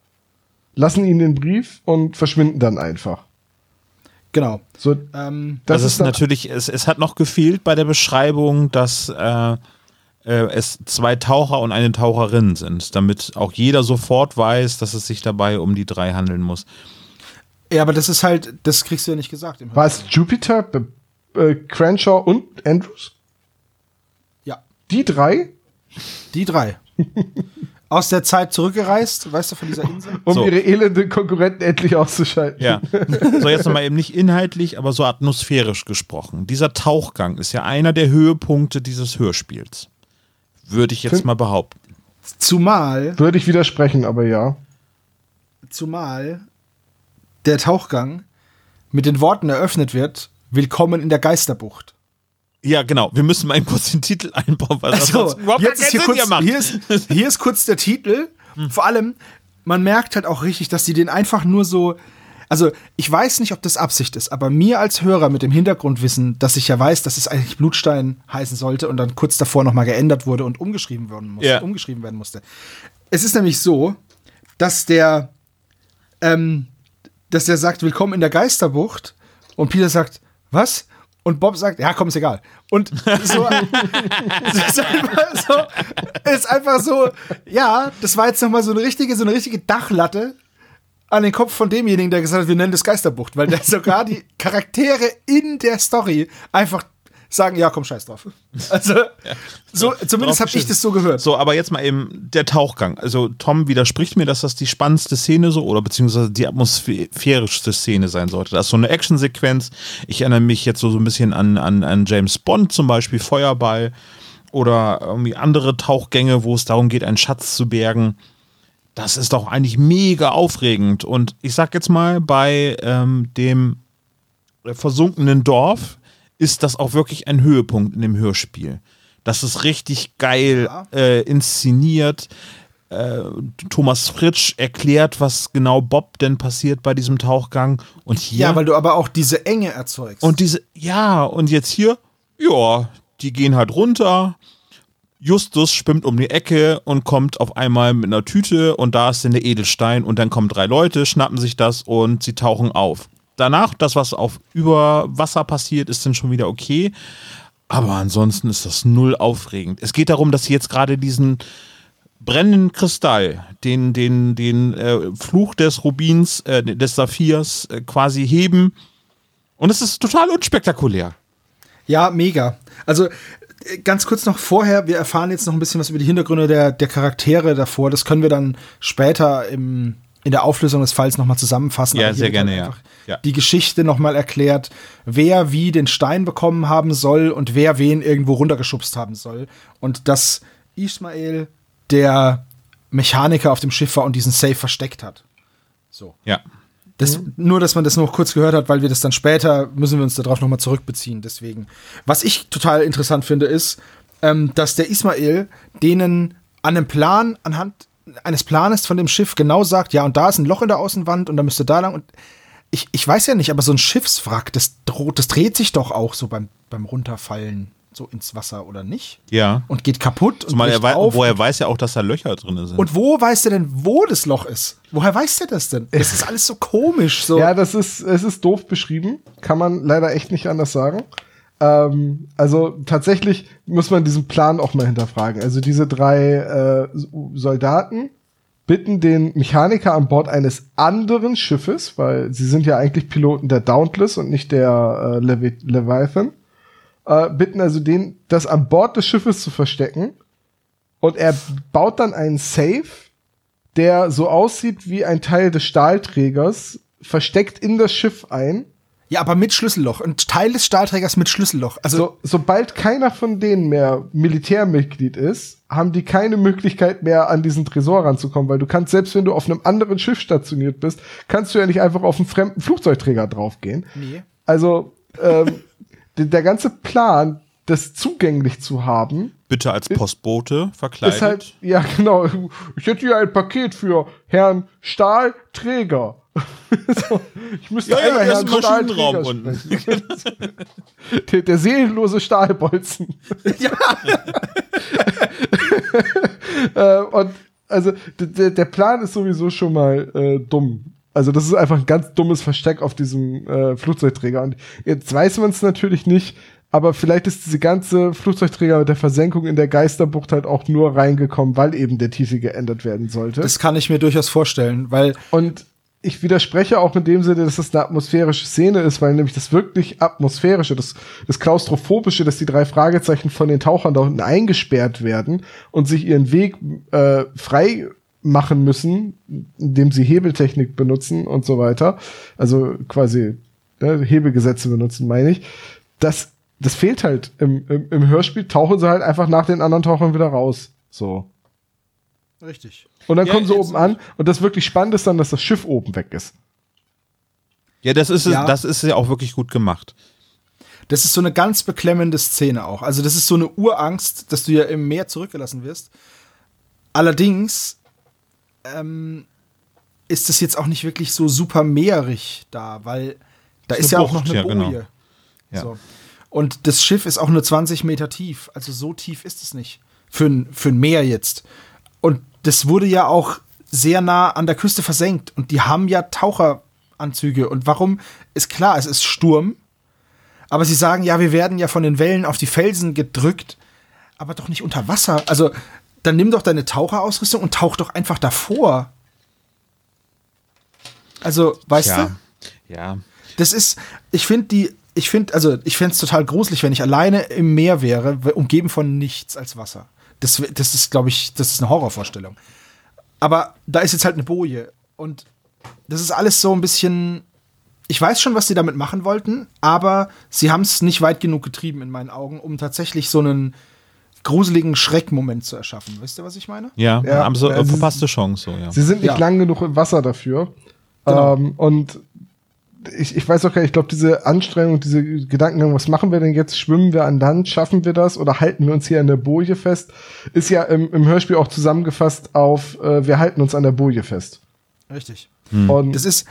lassen ihnen den Brief und verschwinden dann einfach. Genau. So, Ähm, das, Das, ist, natürlich, es, es hat noch gefehlt bei der Beschreibung, dass äh, äh, es zwei Taucher und eine Taucherin sind, damit auch jeder sofort weiß, dass es sich dabei um die drei handeln muss. ja, aber das ist halt, das kriegst du ja nicht gesagt. Im War es Jupiter, B äh, Crenshaw und Andrews? Ja, Die drei? die drei. [LAUGHS] Aus der Zeit zurückgereist, weißt du, von dieser Insel? Um So. ihre elende Konkurrenten endlich auszuschalten. Ja. [LAUGHS] So, jetzt nochmal eben nicht inhaltlich, aber so atmosphärisch gesprochen. Dieser Tauchgang ist ja einer der Höhepunkte dieses Hörspiels. Würde ich jetzt Fin- mal behaupten. Zumal, Würde ich widersprechen, aber ja. zumal der Tauchgang mit den Worten eröffnet wird, Willkommen in der Geisterbucht. Ja, genau. Wir müssen mal kurz den Titel einbauen, weil Also, jetzt ist hier, Sinn kurz, hier, ist, hier ist kurz der Titel. Vor allem, man merkt halt auch richtig, dass die den einfach nur so. Also, ich weiß nicht, ob das Absicht ist, aber mir als Hörer mit dem Hintergrundwissen, dass ich ja weiß, dass es eigentlich Blutstein heißen sollte und dann kurz davor nochmal geändert wurde und umgeschrieben werden musste, Ja. umgeschrieben werden musste. Es ist nämlich so, dass der ähm, dass der sagt, willkommen in der Geisterbucht. Und Peter sagt, was? Und Bob sagt, ja, komm, ist egal. Und so, [LAUGHS] ist einfach so, ist einfach so, ja, das war jetzt nochmal so eine richtige, so eine richtige Dachlatte an den Kopf von demjenigen, der gesagt hat, wir nennen das Geisterbucht, weil der [LAUGHS] sogar die Charaktere in der Story einfach sagen, ja, komm, scheiß drauf. Also, ja. so, zumindest habe ich das so gehört. So, aber jetzt mal eben der Tauchgang. Also, Tom widerspricht mir, dass das die spannendste Szene so oder beziehungsweise die atmosphärischste Szene sein sollte. Das ist so eine Actionsequenz. Ich erinnere mich jetzt so, so ein bisschen an, an, an James Bond zum Beispiel, Feuerball oder irgendwie andere Tauchgänge, wo es darum geht, einen Schatz zu bergen. Das ist doch eigentlich mega aufregend. Und ich sag jetzt mal, bei ähm, dem versunkenen Dorf ist das auch wirklich ein Höhepunkt in dem Hörspiel. Das ist richtig geil äh, inszeniert. Äh, Thomas Fritsch erklärt, was genau Bob denn passiert bei diesem Tauchgang. Und hier. Ja, weil du aber auch diese Enge erzeugst. Und diese, ja, und jetzt hier, ja, die gehen halt runter. Justus schwimmt um die Ecke und kommt auf einmal mit einer Tüte und da ist dann der Edelstein und dann kommen drei Leute, schnappen sich das und sie tauchen auf danach, das, was auf über Wasser passiert, ist dann schon wieder okay. Aber ansonsten ist das null aufregend. Es geht darum, dass sie jetzt gerade diesen brennenden Kristall, den, den, den äh, Fluch des Rubins, äh, des Saphirs äh, quasi heben. Und es ist total unspektakulär. Ja, mega. Also ganz kurz noch vorher, wir erfahren jetzt noch ein bisschen was über die Hintergründe der, der Charaktere davor. Das können wir dann später im, in der Auflösung des Falls nochmal zusammenfassen. Ja, sehr gerne, ja. ja. Die Geschichte nochmal erklärt, wer wie den Stein bekommen haben soll und wer wen irgendwo runtergeschubst haben soll. Und dass Ismael der Mechaniker auf dem Schiff war und diesen Safe versteckt hat. So. Ja. Das, mhm. Nur, dass man das noch kurz gehört hat, weil wir das dann später, müssen wir uns darauf nochmal zurückbeziehen. Deswegen. Was ich total interessant finde, ist, ähm, dass der Ismael denen an einem Plan anhand eines Planes von dem Schiff genau sagt, ja, und da ist ein Loch in der Außenwand und da müsste da lang und ich, ich weiß ja nicht, aber so ein Schiffswrack, das, das dreht sich doch auch so beim, beim Runterfallen so ins Wasser oder nicht? Ja. Und geht kaputt. Zumal er wei auf. Woher weiß ja auch, dass da Löcher drin sind. Und wo weiß der denn, wo das Loch ist? Woher weiß der das denn? Das ist alles so komisch. So. Ja, das ist, es ist doof beschrieben. Kann man leider echt nicht anders sagen. Ähm, also tatsächlich muss man diesen Plan auch mal hinterfragen. Also diese drei äh, Soldaten bitten den Mechaniker an Bord eines anderen Schiffes, weil sie sind ja eigentlich Piloten der Dauntless und nicht der äh, Levi Leviathan, äh, bitten also den, das an Bord des Schiffes zu verstecken. Und er baut dann einen Safe, der so aussieht wie ein Teil des Stahlträgers, versteckt in das Schiff ein ja, aber mit Schlüsselloch. Ein Teil des Stahlträgers mit Schlüsselloch. Also so, sobald keiner von denen mehr Militärmitglied ist, haben die keine Möglichkeit mehr an diesen Tresor ranzukommen, weil du kannst, selbst wenn du auf einem anderen Schiff stationiert bist, kannst du ja nicht einfach auf einen fremden Flugzeugträger draufgehen. Nee. Also, ähm, [LAUGHS] der, ganze Plan, das zugänglich zu haben. Bitte als Postbote verkleidet. Ist halt, ja, genau. Ich hätte hier ein Paket für Herrn Stahlträger. [LAUGHS] so, ich müsste ja, einmal ja, Herrn Stahlträger unten. [LAUGHS] der, der seelenlose Stahlbolzen. [LAUGHS] ja. äh, und also der, der Plan ist sowieso schon mal äh, dumm. Also das ist einfach ein ganz dummes Versteck auf diesem äh, Flugzeugträger. Und jetzt weiß man es natürlich nicht, aber vielleicht ist diese ganze Flugzeugträger mit der Versenkung in der Geisterbucht halt auch nur reingekommen, weil eben der Titel geändert werden sollte. Das kann ich mir durchaus vorstellen, weil. Und ich widerspreche auch in dem Sinne, dass das eine atmosphärische Szene ist, weil nämlich das wirklich atmosphärische, das, das klaustrophobische, dass die drei Fragezeichen von den Tauchern da unten eingesperrt werden und sich ihren Weg äh, frei machen müssen, indem sie Hebeltechnik benutzen und so weiter. Also quasi ne, Hebelgesetze benutzen, meine ich. Das, das fehlt halt. Im, im, Im Hörspiel tauchen sie halt einfach nach den anderen Tauchern wieder raus. So. Richtig. Und dann ja, kommen sie oben an und das wirklich spannend ist dann, dass das Schiff oben weg ist. Ja, das ist, ja. das ist ja auch wirklich gut gemacht. Das ist so eine ganz beklemmende Szene auch. Also, das ist so eine Urangst, dass du ja im Meer zurückgelassen wirst. Allerdings ähm, ist es jetzt auch nicht wirklich so super meerig da, weil da ist, ist ja Bucht, auch noch eine ja, Boje. Genau. Ja. So. Und das Schiff ist auch nur 20 Meter tief. Also so tief ist es nicht. Für ein, für ein Meer jetzt. Und das wurde ja auch sehr nah an der Küste versenkt und die haben ja Taucheranzüge. Und warum? Ist klar, es ist Sturm. Aber sie sagen, ja, wir werden ja von den Wellen auf die Felsen gedrückt, aber doch nicht unter Wasser. Also, dann nimm doch deine Taucherausrüstung und tauch doch einfach davor. Also, weißt ja. du? Ja. Das ist, ich finde die, ich finde, also ich fände es total gruselig, wenn ich alleine im Meer wäre, umgeben von nichts als Wasser. Das, das ist, glaube ich, das ist eine Horrorvorstellung. Aber da ist jetzt halt eine Boje. Und das ist alles so ein bisschen. Ich weiß schon, was sie damit machen wollten, aber sie haben es nicht weit genug getrieben in meinen Augen, um tatsächlich so einen gruseligen Schreckmoment zu erschaffen. Wisst ihr, was ich meine? Ja, Ja, haben so äh, sie- verpasste Chance, so, ja. Sie sind nicht Ja. lang genug im Wasser dafür. Genau. Ähm, und ich, ich weiß auch gar nicht, ich glaube, diese Anstrengung, diese Gedankengang, was machen wir denn jetzt? Schwimmen wir an Land? Schaffen wir das? Oder halten wir uns hier an der Boje fest? Ist ja im, im Hörspiel auch zusammengefasst auf, äh, wir halten uns an der Boje fest. Richtig. Und Das ist.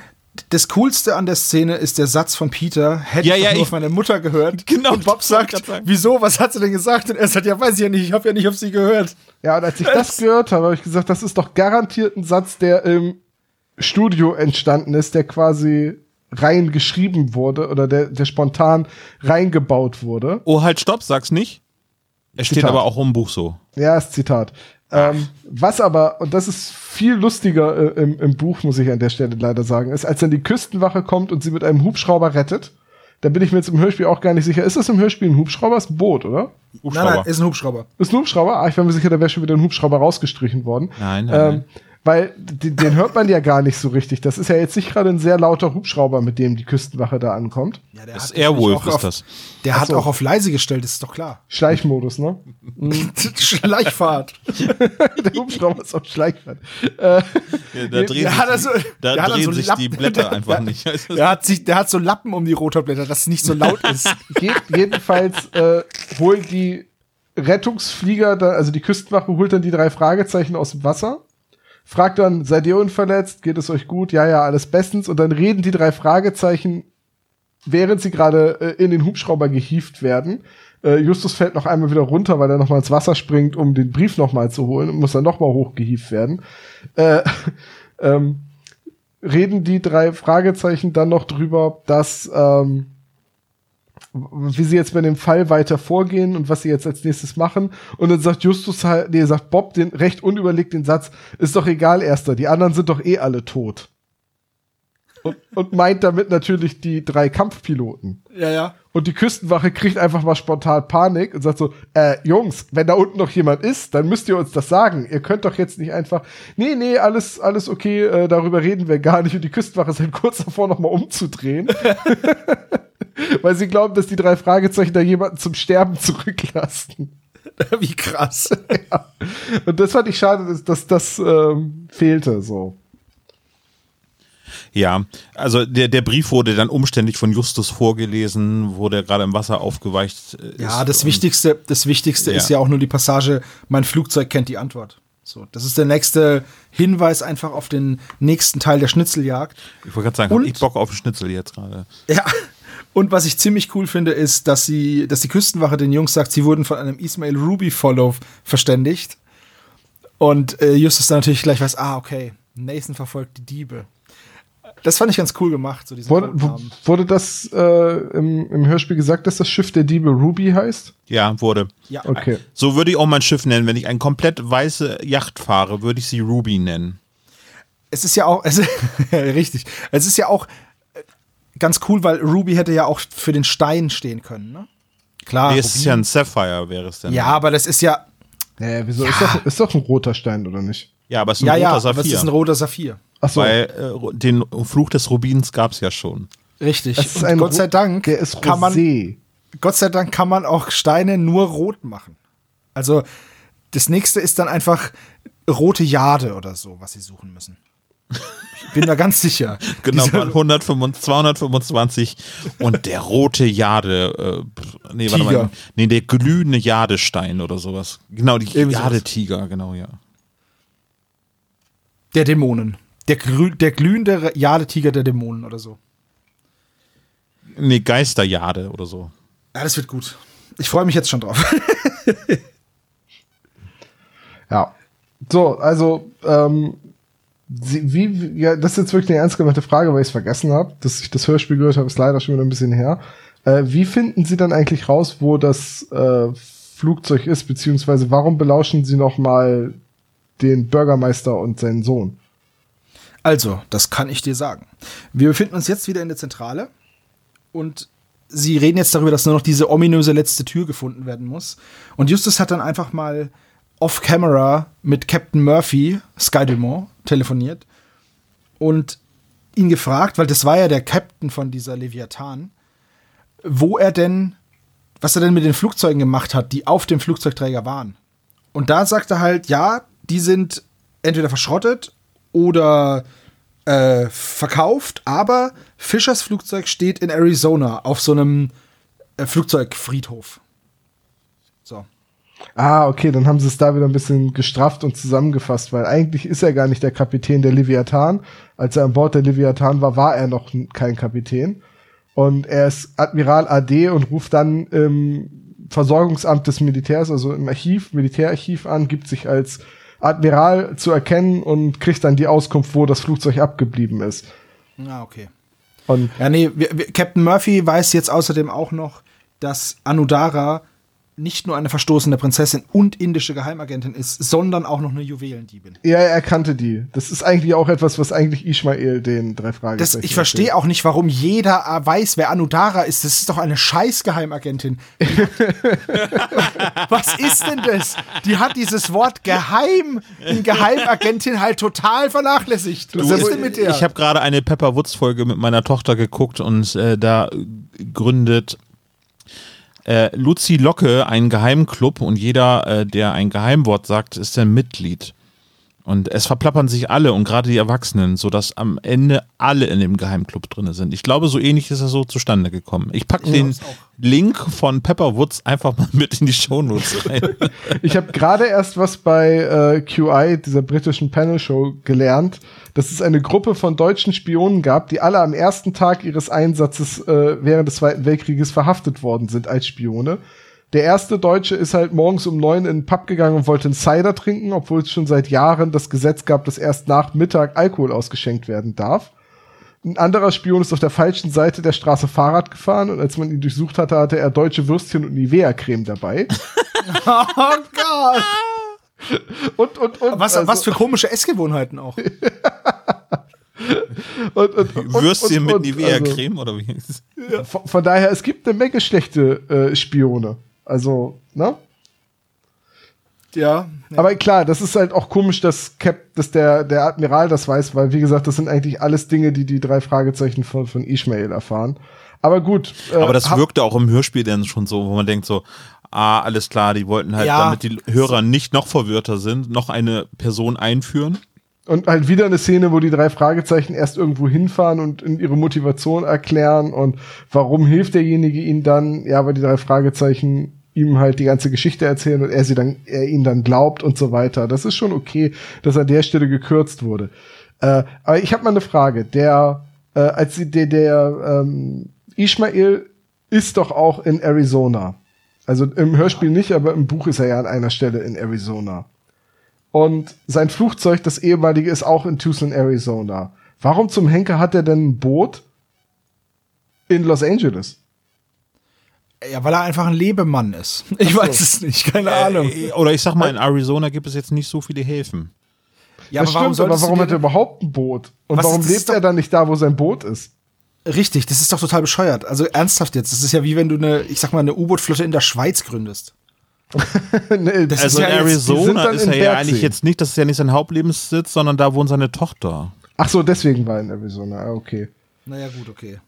Das Coolste an der Szene ist der Satz von Peter, hätte Ja, ich ja, doch nur ich- auf meine Mutter gehört. [LAUGHS] Genau, Und Bob das sagt, wieso, was hat sie denn gesagt? Und er sagt, ja, weiß ich ja nicht, ich habe ja nicht auf sie gehört. ja, und als ich das gehört habe, habe ich gesagt, das ist doch garantiert ein Satz, der im Studio entstanden ist, der quasi rein geschrieben wurde oder der, der spontan reingebaut wurde. Oh, halt, stopp, sag's nicht. Es steht Zitat. aber auch im Buch so. Ja, ist Zitat. Ähm, was aber, und das ist viel lustiger äh, im, im Buch, muss ich an der Stelle leider sagen, ist, als dann die Küstenwache kommt und sie mit einem Hubschrauber rettet, da bin ich mir jetzt im Hörspiel auch gar nicht sicher. Ist das im Hörspiel ein Hubschrauber? Ist ein Boot, oder? Hubschrauber. Nein, nein, ist ein Hubschrauber. Ist ein Hubschrauber? Ah, ich war mir sicher, da wäre schon wieder ein Hubschrauber rausgestrichen worden. Nein, nein, Ähm, nein. Weil den, den hört man ja gar nicht so richtig. Das ist ja jetzt nicht gerade ein sehr lauter Hubschrauber, mit dem die Küstenwache da ankommt. Ja, der Das hat Airwolf ist auf, das. Der Ach hat so. auch auf leise gestellt, das ist doch klar. Schleichmodus, ne? [LAUGHS] Schleichfahrt. [LAUGHS] der Hubschrauber ist auf Schleichfahrt. Äh, Ja, da drehen, der sich, hat die, da der drehen so sich die Lappen- [LAUGHS] Blätter einfach der- nicht. Also, Der hat, sich, der hat so Lappen um die Rotorblätter, dass es nicht so laut ist. Geht, jedenfalls äh, holt die Rettungsflieger, da, also die Küstenwache holt dann die drei Fragezeichen aus dem Wasser, fragt dann, seid ihr unverletzt? Geht es euch gut? Ja, ja, alles bestens. Und dann reden die drei Fragezeichen, während sie gerade äh, in den Hubschrauber gehievt werden. Äh, Justus fällt noch einmal wieder runter, weil er noch mal ins Wasser springt, um den Brief noch mal zu holen und muss dann noch mal hochgehievt werden. Äh, [LAUGHS] ähm, reden die drei Fragezeichen dann noch drüber, dass ähm, wie sie jetzt bei dem Fall weiter vorgehen und was sie jetzt als nächstes machen. Und dann sagt Justus halt, nee, sagt Bob den recht unüberlegt den Satz, ist doch egal, Erster, die anderen sind doch eh alle tot. Und, und meint damit natürlich die drei Kampfpiloten. ja, ja. Und die Küstenwache kriegt einfach mal spontan Panik und sagt so, äh, Jungs, wenn da unten noch jemand ist, dann müsst ihr uns das sagen. Ihr könnt doch jetzt nicht einfach, nee, nee, alles, alles okay, äh, darüber reden wir gar nicht. Und die Küstenwache ist halt kurz davor, nochmal umzudrehen. [LAUGHS] Weil sie glauben, dass die drei Fragezeichen da jemanden zum Sterben zurücklassen. [LAUGHS] Wie krass. [LAUGHS] Und das fand ich schade, dass, dass das ähm, fehlte so. ja, also der, der Brief wurde dann umständlich von Justus vorgelesen, wo der gerade im Wasser aufgeweicht äh, ist. Ja, das Wichtigste, das Wichtigste Ja. ist ja auch nur die Passage, mein Flugzeug kennt die Antwort. So, das ist der nächste Hinweis einfach auf den nächsten Teil der Schnitzeljagd. Ich wollte gerade sagen, Und- hab ich Bock auf Schnitzel jetzt gerade. Ja. Und was ich ziemlich cool finde, ist, dass sie, dass die Küstenwache den Jungs sagt, sie wurden von einem Ismail Ruby Follow verständigt. Und äh, Justus dann natürlich gleich weiß, ah, okay, Nathan verfolgt die Diebe. Das fand ich ganz cool gemacht, so diesen Wurde, wurde das äh, im, im Hörspiel gesagt, dass das Schiff der Diebe Ruby heißt? Ja, wurde. Ja, Okay. So würde ich auch mein Schiff nennen. Wenn ich eine komplett weiße Yacht fahre, würde ich sie Ruby nennen. es ist ja auch, [LAUGHS] es, richtig, es ist ja auch ganz cool, weil Ruby hätte ja auch für den Stein stehen können, ne? Klar. Nee, es ist ja ein Sapphire, wäre es denn. ja, aber das ist ja, Naja, wieso? Ist, doch, ist doch ein roter Stein, oder nicht? Ja, aber es ist ein ja, roter ja, aber Saphir. es ist ein roter Saphir. Achso, Weil äh, den Fluch des Rubins gab es ja schon. Richtig. es ist ein Gott sei Dank der ist kann man. Gott sei Dank kann man auch Steine nur rot machen. Also das nächste ist dann einfach rote Jade oder so, was sie suchen müssen. Ich bin da ganz sicher. [LAUGHS] Genau, Diese- 125, 225 und der rote Jade, äh, nee, warte Tiger. mal, nee, der glühende Jadestein oder sowas. Genau, die. Jadetiger, genau, ja. Der Dämonen. Der, grü der glühende Jadetiger der Dämonen oder so. Nee, Geisterjade oder so. Ja, das wird gut. Ich freue mich jetzt schon drauf. [LAUGHS] Ja. So, also, ähm, Sie, wie, ja, das ist jetzt wirklich eine ernst gemeinte Frage, weil ich es vergessen habe, dass ich das Hörspiel gehört habe, ist leider schon wieder ein bisschen her. Äh, wie finden Sie dann eigentlich raus, wo das äh, Flugzeug ist, beziehungsweise warum belauschen Sie noch mal den Bürgermeister und seinen Sohn? Also, das kann ich dir sagen. Wir befinden uns jetzt wieder in der Zentrale und sie reden jetzt darüber, dass nur noch diese ominöse letzte Tür gefunden werden muss. Und Justus hat dann einfach mal off-camera mit Captain Murphy, Sky Dumont, telefoniert und ihn gefragt, weil das war ja der Captain von dieser Leviathan, wo er denn, was er denn mit den Flugzeugen gemacht hat, die auf dem Flugzeugträger waren. Und da sagt er halt, ja, die sind entweder verschrottet oder äh, verkauft, aber Fischers Flugzeug steht in Arizona auf so einem äh, Flugzeugfriedhof. Ah, okay, dann haben sie es da wieder ein bisschen gestrafft und zusammengefasst, weil eigentlich ist er gar nicht der Kapitän der Leviathan. Als er an Bord der Leviathan war, war er noch kein Kapitän. Und er ist Admiral AD und ruft dann im Versorgungsamt des Militärs, also im Archiv, Militärarchiv an, gibt sich als Admiral zu erkennen und kriegt dann die Auskunft, wo das Flugzeug abgeblieben ist. Ah, okay. Und Ja, nee, wir, wir, Captain Murphy weiß jetzt außerdem auch noch, dass Anudara nicht nur eine verstoßene Prinzessin und indische Geheimagentin ist, sondern auch noch eine Juwelendiebin. ja, er kannte die. Das ist eigentlich auch etwas, was eigentlich Ismail den drei Das, Fragezeichen ich verstehe auch nicht, warum jeder äh, weiß, wer Anudara ist. Das ist doch eine Scheißgeheimagentin. [LAUGHS] Was ist denn das? Die hat dieses Wort geheim in Geheimagentin halt total vernachlässigt. Was Du, ist denn mit der? Ich habe gerade eine Pepper Woods Folge mit meiner Tochter geguckt und äh, da gründet äh, Luzi Locke einen Geheimclub und jeder, äh, der ein Geheimwort sagt, ist ein Mitglied. Und es verplappern sich alle und gerade die Erwachsenen, sodass am Ende alle in dem Geheimclub drin sind. Ich glaube, so ähnlich ist es so zustande gekommen. Ich packe den. Link von Pepper Woods einfach mal [LAUGHS] mit in die Shownotes rein. [LAUGHS] Ich habe gerade erst was bei äh, QI, dieser britischen Panel-Show, gelernt, dass es eine Gruppe von deutschen Spionen gab, die alle am ersten Tag ihres Einsatzes äh, während des Zweiten Weltkrieges verhaftet worden sind als Spione. Der erste Deutsche ist halt morgens um neun in den Pub gegangen und wollte einen Cider trinken, obwohl es schon seit Jahren das Gesetz gab, dass erst nach Mittag Alkohol ausgeschenkt werden darf. Ein anderer Spion ist auf der falschen Seite der Straße Fahrrad gefahren und als man ihn durchsucht hatte, hatte er deutsche Würstchen und Nivea-Creme dabei. [LAUGHS] oh Gott! Und, und, und. Was, also- was für komische Essgewohnheiten auch. [LAUGHS] und, und, und, Würstchen und, mit und, Nivea-Creme oder wie? Also, von, von daher, es gibt eine Menge schlechte äh, Spione. Also, ne? Ja. Aber klar, das ist halt auch komisch, dass Cap, dass der, der Admiral das weiß, weil, wie gesagt, das sind eigentlich alles Dinge, die die drei Fragezeichen von, von Ishmael erfahren. Aber gut. äh, Aber das wirkte auch im Hörspiel dann schon so, wo man denkt so, ah, alles klar, die wollten halt, Ja. damit die Hörer nicht noch verwirrter sind, noch eine Person einführen. Und halt wieder eine Szene, wo die drei Fragezeichen erst irgendwo hinfahren und ihre Motivation erklären und warum hilft derjenige ihnen dann? Ja, weil die drei Fragezeichen ihm halt die ganze Geschichte erzählen und er sie dann, er ihnen dann glaubt und so weiter. Das ist schon okay, dass an der Stelle gekürzt wurde. Äh, aber ich habe mal eine Frage. Der, äh, als sie, der, der ähm, Ishmael ist doch auch in Arizona. Also im Hörspiel nicht, aber im Buch ist er ja an einer Stelle in Arizona. Und sein Flugzeug, das ehemalige, ist auch in Tucson, Arizona. Warum zum Henker hat er denn ein Boot in Los Angeles? Ja, weil er einfach ein Lebemann ist. Ich weiß es nicht, keine Ahnung. Äh, Oder ich sag mal, in Arizona gibt es jetzt nicht so viele Häfen. Ja, das stimmt, aber du warum dir hat er denn- überhaupt ein Boot? Und Was warum lebt er dann nicht da, wo sein Boot ist? Richtig, das ist doch total bescheuert. Also ernsthaft jetzt. Das ist ja wie wenn du eine, ich sag mal, eine U-Boot-Flotte in der Schweiz gründest. [LAUGHS] nee, Das Also ist ja in jetzt- Arizona dann ist er ja eigentlich jetzt nicht, das ist ja nicht sein Hauptlebenssitz, sondern da wohnt seine Tochter. Ach so, deswegen war er in Arizona. Ah, okay. Naja, gut, okay.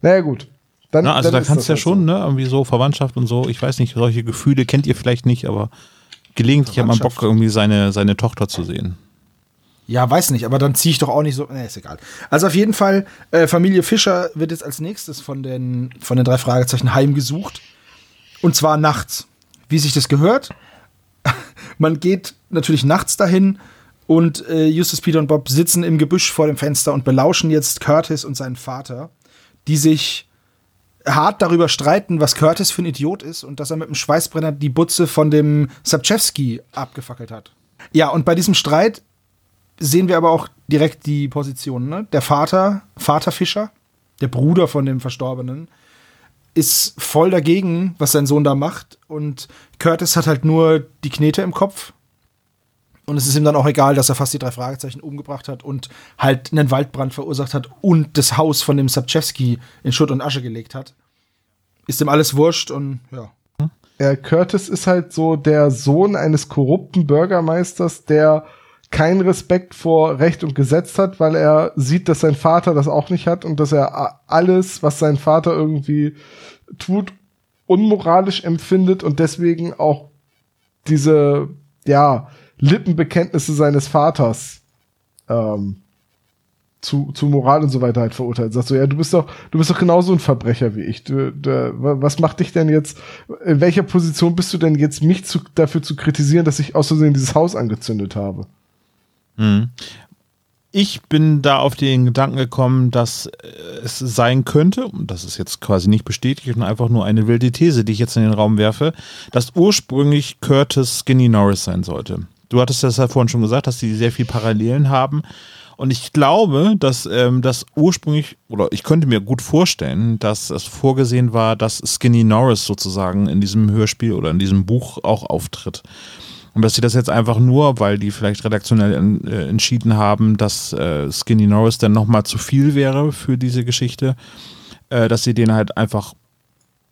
Naja, gut. Dann, Na, also dann da kannst du ja halt schon, ne, irgendwie so Verwandtschaft und so. Ich weiß nicht, solche Gefühle kennt ihr vielleicht nicht, aber gelegentlich hat man Bock, irgendwie seine, seine Tochter zu sehen. Ja, weiß nicht, aber dann ziehe ich doch auch nicht so. Nee, ist egal. Also auf jeden Fall, äh, Familie Fischer wird jetzt als nächstes von den, von den drei Fragezeichen heimgesucht. Und zwar nachts. Wie sich das gehört. [LAUGHS] Man geht natürlich nachts dahin und äh, Justus, Peter und Bob sitzen im Gebüsch vor dem Fenster und belauschen jetzt Curtis und seinen Vater, die sich hart darüber streiten, was Curtis für ein Idiot ist und dass er mit dem Schweißbrenner die Butze von dem Sapchewski abgefackelt hat. Ja, und bei diesem Streit sehen wir aber auch direkt die Positionen. Ne? Der Vater, Vater Fischer, der Bruder von dem Verstorbenen, ist voll dagegen, was sein Sohn da macht. Und Curtis hat halt nur die Knete im Kopf. Und es ist ihm dann auch egal, dass er fast die drei Fragezeichen umgebracht hat und halt einen Waldbrand verursacht hat und das Haus von dem Sapchewski in Schutt und Asche gelegt hat. Ist ihm alles wurscht und ja. Ja, Curtis ist halt so der Sohn eines korrupten Bürgermeisters, der keinen Respekt vor Recht und Gesetz hat, weil er sieht, dass sein Vater das auch nicht hat und dass er alles, was sein Vater irgendwie tut, unmoralisch empfindet und deswegen auch diese, ja, Lippenbekenntnisse seines Vaters ähm, zu, zu Moral und so weiter halt verurteilt. Sagst du, ja, du bist doch, du bist doch genauso ein Verbrecher wie ich. Du, du, was macht dich denn jetzt, in welcher Position bist du denn jetzt, mich zu, dafür zu kritisieren, dass ich aus Versehen dieses Haus angezündet habe? Mhm. Ich bin da auf den Gedanken gekommen, dass äh, es sein könnte, und das ist jetzt quasi nicht bestätigt und einfach nur eine wilde These, die ich jetzt in den Raum werfe, dass ursprünglich Curtis Skinny Norris sein sollte. Du hattest das ja vorhin schon gesagt, dass sie sehr viel Parallelen haben. Und ich glaube, dass ähm, das ursprünglich, oder ich könnte mir gut vorstellen, dass es vorgesehen war, dass Skinny Norris sozusagen in diesem Hörspiel oder in diesem Buch auch auftritt. Und dass sie das jetzt einfach nur, weil die vielleicht redaktionell in, äh, entschieden haben, dass äh, Skinny Norris dann nochmal zu viel wäre für diese Geschichte, äh, dass sie den halt einfach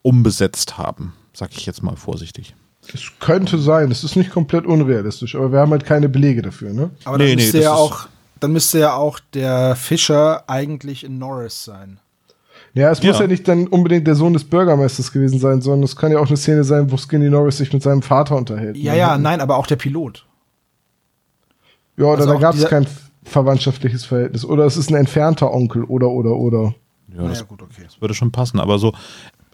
umbesetzt haben, sag ich jetzt mal vorsichtig. Das könnte sein, es ist nicht komplett unrealistisch, aber wir haben halt keine Belege dafür, ne? Aber dann, nee, müsste nee, ja auch, dann müsste ja auch der Fischer eigentlich in Norris sein. Ja, es ja. muss ja nicht dann unbedingt der Sohn des Bürgermeisters gewesen sein, sondern es kann ja auch eine Szene sein, wo Skinny Norris sich mit seinem Vater unterhält. Ja, ja, nein, aber auch der Pilot. Ja, oder also da gab es kein verwandtschaftliches Verhältnis. Oder es ist ein entfernter Onkel, oder, oder, oder. Ja, das, ja, gut, okay. Das würde schon passen, aber so,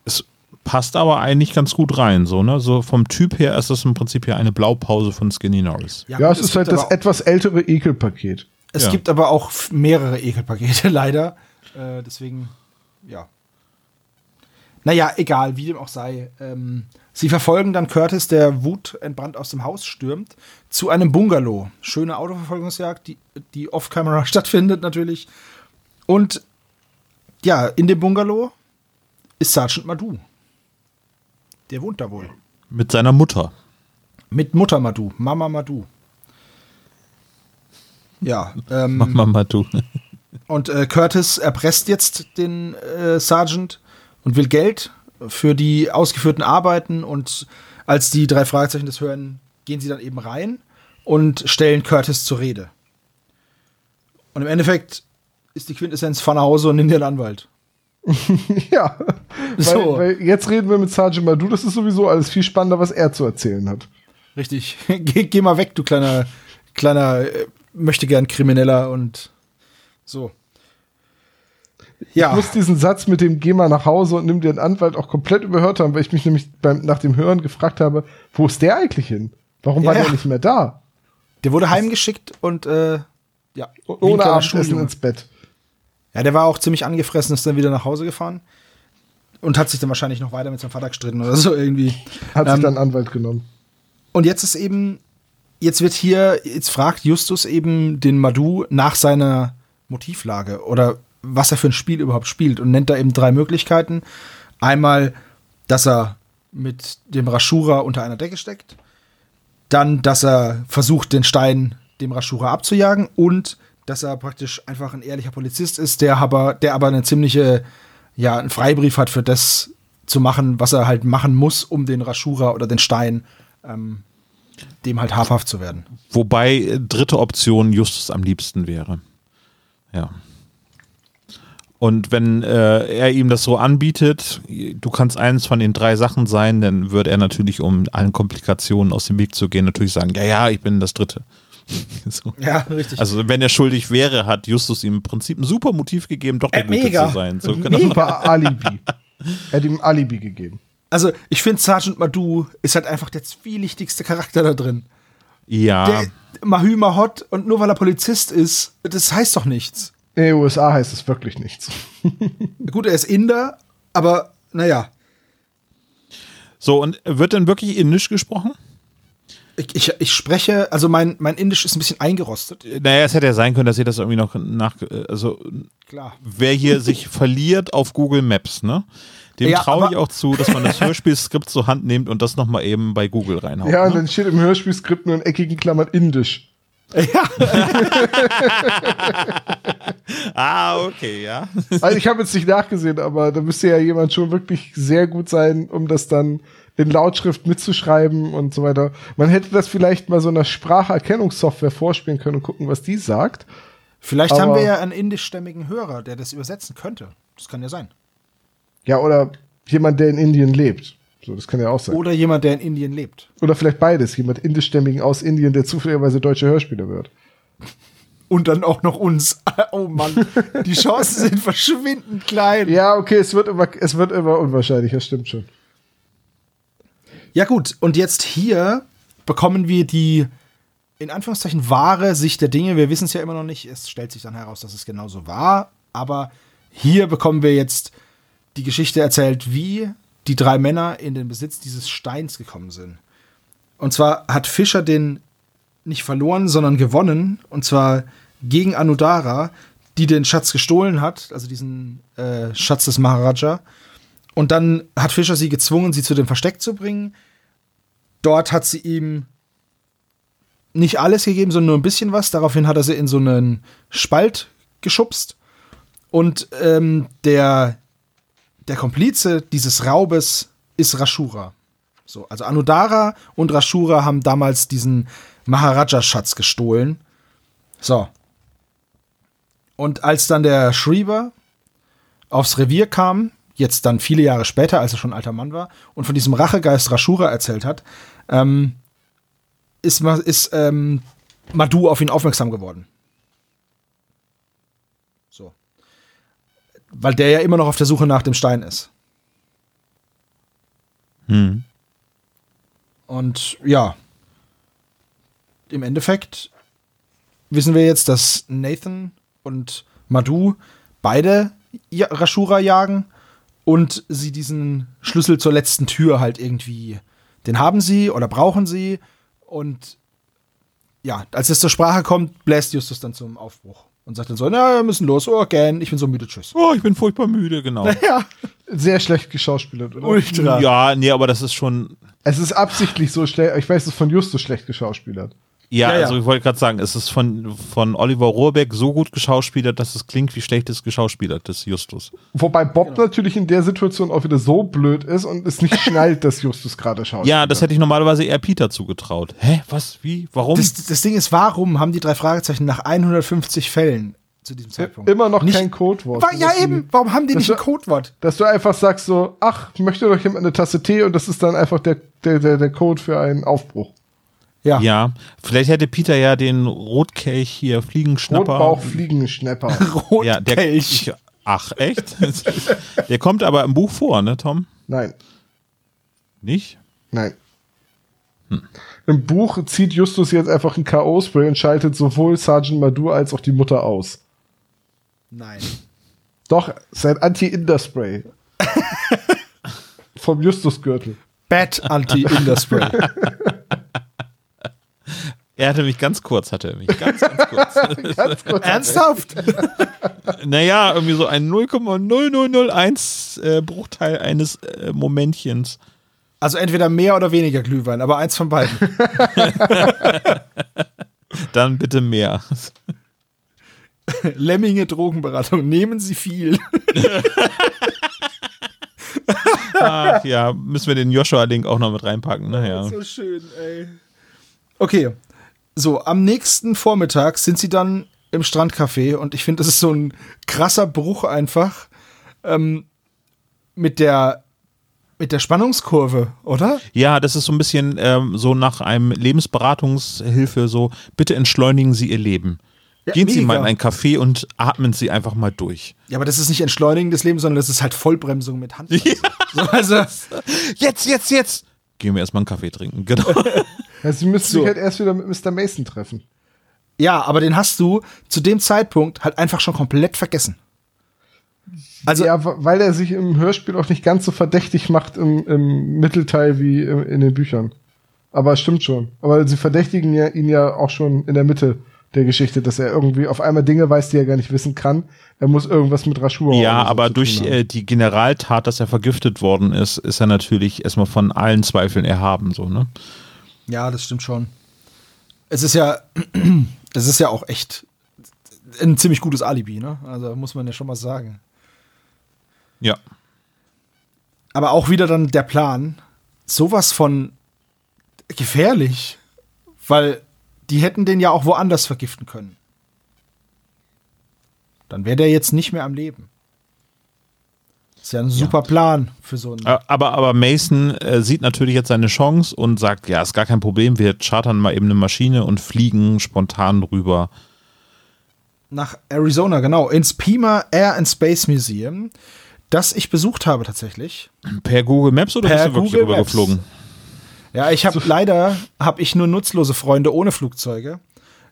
es passt aber eigentlich ganz gut rein, so, ne? So vom Typ her ist das im Prinzip ja eine Blaupause von Skinny Norris. Ja, ja es, es ist halt das etwas ältere Ekelpaket. Es ja. gibt aber auch mehrere Ekelpakete, [LAUGHS] leider. Äh, deswegen ja. Naja, egal, wie dem auch sei. Ähm, sie verfolgen dann Curtis, der Wut entbrannt aus dem Haus stürmt, zu einem Bungalow. Schöne Autoverfolgungsjagd, die, die off-camera [LAUGHS] stattfindet natürlich. Und ja, in dem Bungalow ist Sergeant Madu. Der wohnt da wohl. Mit seiner Mutter. Mit Mutter Madu, Mama Madu. Ja. [LAUGHS] Ähm, Mama Madu. Und äh, Curtis erpresst jetzt den äh, Sergeant und will Geld für die ausgeführten Arbeiten. Und als die drei Fragezeichen das hören, gehen sie dann eben rein und stellen Curtis zur Rede. Und im Endeffekt ist die Quintessenz von Hause und nimm dir einen Anwalt. [LAUGHS] ja, so. weil, weil, jetzt reden wir mit Sergeant Madu, das ist sowieso alles viel spannender, was er zu erzählen hat. Richtig. [LAUGHS] geh, geh mal weg, du kleiner, kleiner, äh, möchte gern Krimineller und so. Ja. Ich muss diesen Satz mit dem Geh mal nach Hause und nimm dir einen Anwalt auch komplett überhört haben, weil ich mich nämlich beim, nach dem Hören gefragt habe, wo ist der eigentlich hin? Warum ja, war der nicht mehr da? Der wurde heimgeschickt und äh, ja. Ohne Abendessen ins Bett. Ja, der war auch ziemlich angefressen, ist dann wieder nach Hause gefahren. Und hat sich dann wahrscheinlich noch weiter mit seinem Vater gestritten oder so irgendwie. Hat ähm, sich dann Anwalt genommen. Und jetzt ist eben, jetzt wird hier, jetzt fragt Justus eben den Madu nach seiner Motivlage oder was er für ein Spiel überhaupt spielt und nennt da eben drei Möglichkeiten. Einmal, dass er mit dem Rashura unter einer Decke steckt, dann, dass er versucht, den Stein dem Rashura abzujagen und dass er praktisch einfach ein ehrlicher Polizist ist, der aber, der aber eine ziemliche, ja, einen Freibrief hat für das zu machen, was er halt machen muss, um den Rashura oder den Stein ähm, dem halt habhaft zu werden. Wobei äh, dritte Option Justus am liebsten wäre. Ja. Und wenn äh, er ihm das so anbietet, du kannst eines von den drei Sachen sein, dann würde er natürlich, um allen Komplikationen aus dem Weg zu gehen, natürlich sagen, ja, ja, ich bin das Dritte. [LAUGHS] so. Ja, richtig. Also wenn er schuldig wäre, hat Justus ihm im Prinzip ein super Motiv gegeben, doch der äh, Gute mega. zu sein. So, genau. Super [LAUGHS] Alibi. er hat ihm ein Alibi gegeben. Also ich finde, Sergeant Madu ist halt einfach der zwielichtigste Charakter da drin. Ja. Der Mahü Mahot und nur weil er Polizist ist, das heißt doch nichts. In den USA heißt es wirklich nichts. [LAUGHS] Gut, er ist Inder, aber naja. So, und wird denn wirklich Indisch gesprochen? Ich, ich, ich spreche, also mein, mein Indisch ist ein bisschen eingerostet. Naja, es hätte ja sein können, dass ihr das irgendwie noch nach. Also, Klar. wer hier sich verliert auf Google Maps, ne? Dem Ja, traue ich auch zu, dass man das [LAUGHS] Hörspielskript zur Hand nimmt und das nochmal eben bei Google reinhaut. Ja, und ne? dann steht im Hörspielskript nur in eckigen Klammern indisch. [LAUGHS] Ah, okay, ja. Also ich habe jetzt nicht nachgesehen, aber da müsste ja jemand schon wirklich sehr gut sein, um das dann in Lautschrift mitzuschreiben und so weiter. Man hätte das vielleicht mal so einer Spracherkennungssoftware vorspielen können und gucken, was die sagt. Vielleicht Aber- haben wir ja einen indischstämmigen Hörer, der das übersetzen könnte. Das kann ja sein. Ja, oder jemand, der in Indien lebt. So, das kann ja auch sein. Oder jemand, der in Indien lebt. Oder vielleicht beides. Jemand indischstämmigen aus Indien, der zufälligerweise deutscher Hörspieler wird. Und dann auch noch uns. [LAUGHS] Oh Mann, die Chancen sind verschwindend klein. Ja, okay, es wird immer, es wird immer unwahrscheinlicher, stimmt schon. Ja, gut. Und jetzt hier bekommen wir die, in Anführungszeichen, wahre Sicht der Dinge. Wir wissen es ja immer noch nicht. Es stellt sich dann heraus, dass es genauso war. Aber hier bekommen wir jetzt die Geschichte erzählt, wie die drei Männer in den Besitz dieses Steins gekommen sind. Und zwar hat Fischer den nicht verloren, sondern gewonnen. Und zwar gegen Anudara, die den Schatz gestohlen hat, also diesen äh, Schatz des Maharaja. Und dann hat Fischer sie gezwungen, sie zu dem Versteck zu bringen. Dort hat sie ihm nicht alles gegeben, sondern nur ein bisschen was. Daraufhin hat er sie in so einen Spalt geschubst. Und ähm, der, der Komplize dieses Raubes ist Rashura. So, also Anudara und Rashura haben damals diesen Maharaja-Schatz gestohlen. So. Und als dann der Shriver aufs Revier kam, jetzt dann viele Jahre später, als er schon alter Mann war, und von diesem Rachegeist Rashura erzählt hat, ähm, ist, ist ähm, Madhu auf ihn aufmerksam geworden. So. Weil der ja immer noch auf der Suche nach dem Stein ist. Hm. Und ja, im Endeffekt wissen wir jetzt, dass Nathan und Madhu beide Rashura jagen und sie diesen Schlüssel zur letzten Tür halt irgendwie, den haben sie oder brauchen sie und ja, als es zur Sprache kommt, bläst Justus dann zum Aufbruch und sagt dann so, na, wir müssen los, oh, again, ich bin so müde, tschüss. Oh, ich bin furchtbar müde, genau. [LAUGHS] Ja, Sehr schlecht geschauspielert, oder? ultra. Ja, nee, aber das ist schon. Es ist absichtlich so schlecht. Ich weiß, es ist von Justus schlecht geschauspielert. Ja, Ja, ja. also ich wollte gerade sagen, es ist von, von Oliver Rohrbeck so gut geschauspielert, dass es klingt wie schlechtes geschauspielertes Justus. Wobei Bob Genau. natürlich in der Situation auch wieder so blöd ist und es nicht [LAUGHS] schnallt, dass Justus gerade schaut. Ja, das hätte ich normalerweise eher Peter zugetraut. Hä? Was? Wie? Warum? Das, das Ding ist, warum haben die drei Fragezeichen nach 150 Fällen zu diesem Zeitpunkt Immer noch nicht, kein Codewort. War, ja, eben. Warum haben die nicht ein Codewort? Dass du einfach sagst so, ach, möchte doch jemand eine Tasse Tee und das ist dann einfach der, der, der, der Code für einen Aufbruch. Ja. ja, vielleicht hätte Peter ja den Rotkelch hier Fliegenschnapper. Rotbauch Fliegenschnapper. [LAUGHS] Ja, der Rotkelch. Ach, echt? [LAUGHS] der kommt aber im Buch vor, ne, Tom? Nein, Nicht? nein. Im Buch zieht Justus jetzt einfach ein K.O.-Spray und schaltet sowohl Sergeant Madhu als auch die Mutter aus. Nein. Doch, sein Anti-Inder-Spray. [LAUGHS] Vom Justus-Gürtel. Bad Anti-Inder-Spray. Er hatte mich ganz kurz, hatte er mich. Ganz, ganz kurz. [LAUGHS] Ganz kurz. [LAUGHS] Ernsthaft? [LAUGHS] naja, irgendwie so ein 0,0001 äh, Bruchteil eines äh, Momentchens. Also entweder mehr oder weniger Glühwein, aber eins von beiden. Dann bitte mehr. Lemminge Drogenberatung. Nehmen Sie viel. Ach ja, müssen wir den Joshua-Link auch noch mit reinpacken. ne? Naja. So schön, ey. Okay. So, am nächsten Vormittag sind sie dann im Strandcafé und ich finde, das ist so ein krasser Bruch einfach ähm, mit der mit der Spannungskurve, oder? Ja, das ist so ein bisschen ähm, so nach einem Lebensberatungshilfe, so bitte entschleunigen Sie Ihr Leben. Ja, Gehen Sie mega. mal in ein Café und atmen Sie einfach mal durch. Ja, aber das ist nicht Entschleunigen des Lebens, sondern das ist halt Vollbremsung mit Hand. [LAUGHS] So, also, [LAUGHS] Jetzt, jetzt, jetzt! Gehen wir erstmal einen Kaffee trinken, [LAUGHS] genau. Ja, sie müssen So. sich halt erst wieder mit Mr. Mason treffen. ja, aber den hast du zu dem Zeitpunkt halt einfach schon komplett vergessen. Also, ja, weil er sich im Hörspiel auch nicht ganz so verdächtig macht im, im Mittelteil wie im, in den Büchern. Aber stimmt schon. Aber sie verdächtigen ja, ihn ja auch schon in der Mitte der Geschichte, dass er irgendwie auf einmal Dinge weiß, die er gar nicht wissen kann. Er muss irgendwas mit Raschur. Ja, so aber durch äh, die Generaltat, dass er vergiftet worden ist, ist er natürlich erstmal von allen Zweifeln erhaben, so, ne? Ja, das stimmt schon. Es ist ja, [CLEARS THROAT] es ist ja auch echt ein ziemlich gutes Alibi, ne? Also muss man ja schon mal sagen. Ja. Aber auch wieder dann der Plan, sowas von gefährlich, weil die hätten den ja auch woanders vergiften können. Dann wäre der jetzt nicht mehr am Leben. Ist ja ein super ja. Plan für so einen. Aber, aber Mason äh, sieht natürlich jetzt seine Chance und sagt: Ja, ist gar kein Problem, wir chartern mal eben eine Maschine und fliegen spontan rüber. Nach Arizona, genau, ins Pima Air and Space Museum, das ich besucht habe tatsächlich. Per Google Maps oder per bist du wirklich Google geflogen? Ja, ich habe leider habe ich nur nutzlose Freunde ohne Flugzeuge.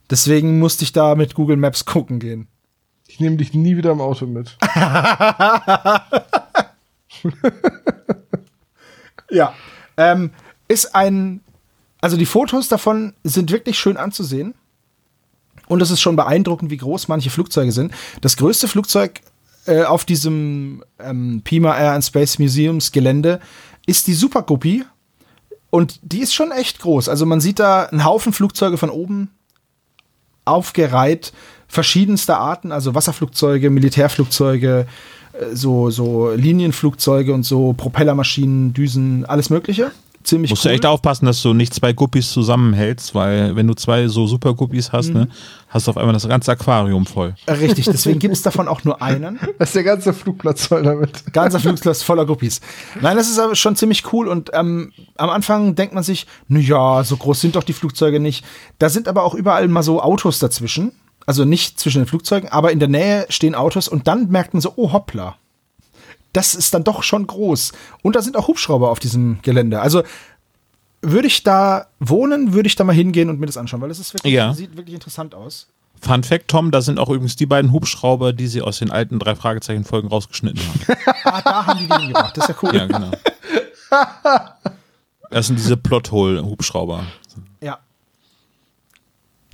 Deswegen musste ich da mit Google Maps gucken gehen. Ich nehme dich nie wieder im Auto mit. [LAUGHS] ja. Ähm, ist ein. Also die Fotos davon sind wirklich schön anzusehen. Und es ist schon beeindruckend, wie groß manche Flugzeuge sind. Das größte Flugzeug äh, auf diesem ähm, Pima Air and Space Museums Gelände ist die Super Guppy. Und die ist schon echt groß. Also man sieht da einen Haufen Flugzeuge von oben aufgereiht, verschiedenster Arten, also Wasserflugzeuge, Militärflugzeuge, äh, so, so Linienflugzeuge und so, Propellermaschinen, Düsen, alles Mögliche ziemlich Musst cool. du echt aufpassen, dass du nicht zwei Guppies zusammenhältst, weil wenn du zwei so super Guppies hast, mhm. ne, hast du auf einmal das ganze Aquarium voll. Richtig, deswegen gibt es davon auch nur einen. [LAUGHS] Das ist der ganze Flugplatz voll damit. Ganzer Flugplatz voller Guppies. Nein, das ist aber schon ziemlich cool und ähm, am Anfang denkt man sich, na ja, so groß sind doch die Flugzeuge nicht. Da sind aber auch überall mal so Autos dazwischen. Also nicht zwischen den Flugzeugen, aber in der Nähe stehen Autos und dann merkt man so, oh hoppla, das ist dann doch schon groß. Und da sind auch Hubschrauber auf diesem Gelände. Also würde ich da wohnen, würde ich da mal hingehen und mir das anschauen, weil es wirklich, ja. sieht wirklich interessant aus. Fun Fact, Tom, da sind auch übrigens die beiden Hubschrauber, die sie aus den alten drei Fragezeichen-Folgen rausgeschnitten haben. [LAUGHS] ah, da haben die die hingebracht. Das ist ja cool. Ja, genau. [LAUGHS] Das sind diese Plothole-Hubschrauber.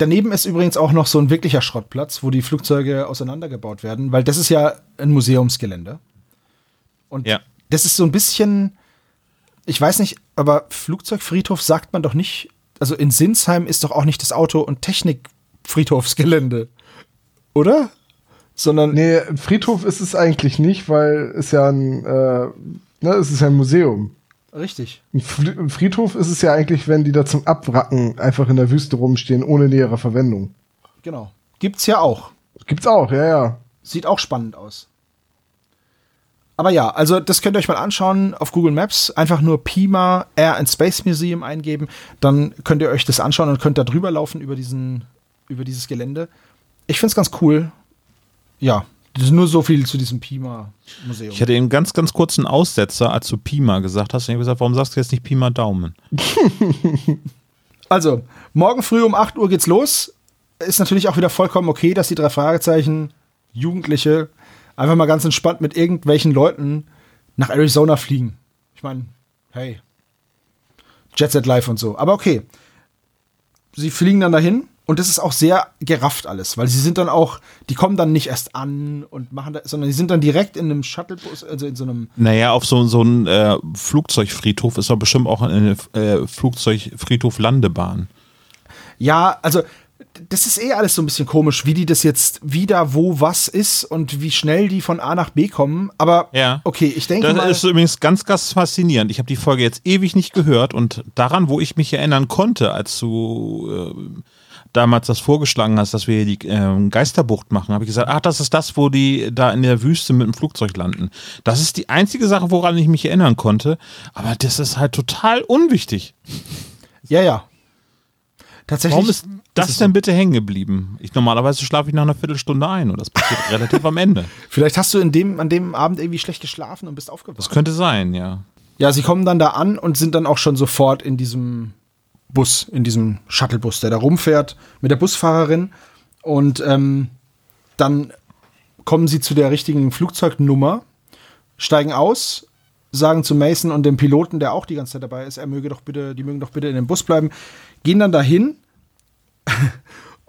Daneben ist übrigens auch noch so ein wirklicher Schrottplatz, wo die Flugzeuge auseinandergebaut werden, weil das ist ja ein Museumsgelände. Und ja. das ist so ein bisschen, ich weiß nicht, aber Flugzeugfriedhof sagt man doch nicht. Also in Sinsheim ist doch auch nicht das Auto- und Technikfriedhofsgelände. Oder? Sondern. Nee, Friedhof ist es eigentlich nicht, weil es ja ein, äh, ne, es ist ja ein Museum. Richtig. Ein Friedhof ist es ja eigentlich, wenn die da zum Abwracken einfach in der Wüste rumstehen, ohne nähere Verwendung. Genau. Gibt's ja auch. Gibt's auch, ja, ja. Sieht auch spannend aus. Aber ja, also das könnt ihr euch mal anschauen auf Google Maps. Einfach nur Pima Air and Space Museum eingeben. Dann könnt ihr euch das anschauen und könnt da drüber laufen über, diesen, über dieses Gelände. Ich finde es ganz cool. Ja, nur so viel zu diesem Pima-Museum. Ich hatte einen ganz, ganz kurzen Aussetzer, als du Pima gesagt hast. Und ich habe gesagt, warum sagst du jetzt nicht Pima Daumen? [LAUGHS] also, morgen früh um 8 Uhr geht's los. Ist natürlich auch wieder vollkommen okay, dass die drei Fragezeichen Jugendliche einfach mal ganz entspannt mit irgendwelchen Leuten nach Arizona fliegen. Ich meine, hey, Jet Set Live und so. Aber okay. Sie fliegen dann dahin und das ist auch sehr gerafft alles, weil sie sind dann auch, die kommen dann nicht erst an und machen das, sondern die sind dann direkt in einem Shuttlebus, also in so einem. Naja, auf so, so einem äh, Flugzeugfriedhof ist doch bestimmt auch eine äh, Flugzeugfriedhof-Landebahn. Ja, also das ist eh alles so ein bisschen komisch, wie die das jetzt wieder wo was ist und wie schnell die von A nach B kommen. Aber ja. okay, ich denke das mal. Ist übrigens ganz, ganz faszinierend. Ich habe die Folge jetzt ewig nicht gehört und daran, wo ich mich erinnern konnte, als du äh, damals das vorgeschlagen hast, dass wir hier die äh, Geisterbucht machen, habe ich gesagt, ach, das ist das, wo die da in der Wüste mit dem Flugzeug landen. Das ist die einzige Sache, woran ich mich erinnern konnte. Aber das ist halt total unwichtig. Ja, ja. Tatsächlich. Warum ist das ist denn bitte hängen geblieben? Ich normalerweise schlafe ich nach einer Viertelstunde ein und das passiert [LAUGHS] relativ am Ende. Vielleicht hast du in dem, an dem Abend irgendwie schlecht geschlafen und bist aufgewacht. Das könnte sein, ja. Ja, sie kommen dann da an und sind dann auch schon sofort in diesem Bus, in diesem Shuttlebus, der da rumfährt mit der Busfahrerin. Und ähm, dann kommen sie zu der richtigen Flugzeugnummer, steigen aus sagen zu Mason und dem Piloten, der auch die ganze Zeit dabei ist, er möge doch bitte, die mögen doch bitte in den Bus bleiben, gehen dann dahin [LAUGHS]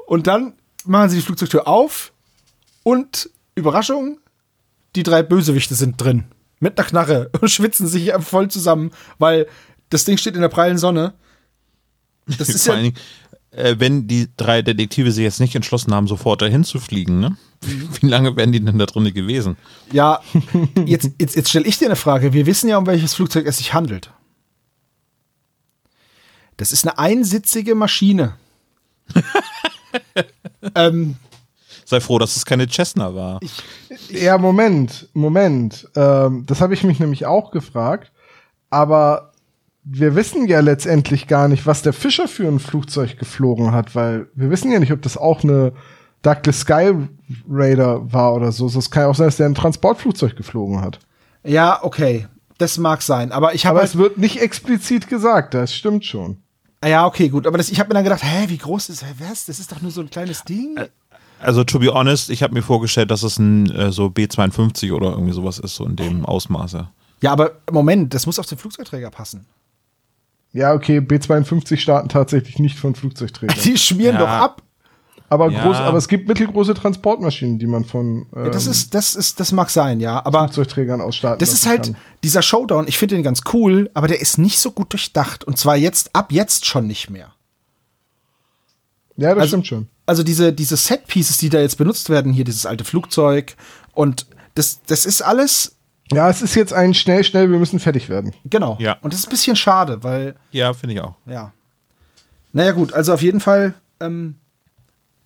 und dann machen sie die Flugzeugtür auf und Überraschung, die drei Bösewichte sind drin. Mit einer Knarre und [LAUGHS] schwitzen sich voll zusammen, weil das Ding steht in der prallen Sonne. Das [LAUGHS] ist Vor ja, allen Dingen, äh, wenn die drei Detektive sich jetzt nicht entschlossen haben, sofort dahin zu fliegen, ne? Wie lange wären die denn da drin gewesen? ja, jetzt, jetzt, jetzt stelle ich dir eine Frage. Wir wissen ja, um welches Flugzeug es sich handelt. Das ist eine einsitzige Maschine. [LAUGHS] ähm, Sei froh, dass es keine Cessna war. Ja, Moment, Moment. Ähm, das habe ich mich nämlich auch gefragt. Aber wir wissen ja letztendlich gar nicht, was der Fischer für ein Flugzeug geflogen hat, weil wir wissen ja nicht, ob das auch eine Douglas Sky Raider war oder so. Es kann ja auch sein, dass der ein Transportflugzeug geflogen hat. ja, okay. Das mag sein. Aber ich habe Aber halt, es wird nicht explizit gesagt, das stimmt schon. Ja, okay, gut. Aber das, ich habe mir dann gedacht, hä, wie groß ist was? Das ist doch nur so ein kleines Ding. Also, to be honest, ich habe mir vorgestellt, dass es ein äh, so B52 oder irgendwie sowas ist, so in dem Ausmaße. Ja, aber Moment, das muss auf den Flugzeugträger passen. Ja, okay, B-52 starten tatsächlich nicht von Flugzeugträgern. Die schmieren Ja. doch ab. Aber, Ja. groß, aber es gibt mittelgroße Transportmaschinen, die man von ähm, Ja, das ist, das ist, das mag sein, ja. Aber Flugzeugträgern ausstarten das ist halt kann. dieser Showdown. Ich finde den ganz cool, aber der ist nicht so gut durchdacht. Und zwar jetzt, ab jetzt schon nicht mehr. Ja, das also- stimmt schon. Also diese, diese Set-Pieces, die da jetzt benutzt werden, hier dieses alte Flugzeug und das, das ist alles, Ja, es ist jetzt ein schnell, schnell, wir müssen fertig werden. genau. Ja. Und das ist ein bisschen schade, weil Ja, finde ich auch. Ja. Naja, gut, also auf jeden Fall, ähm,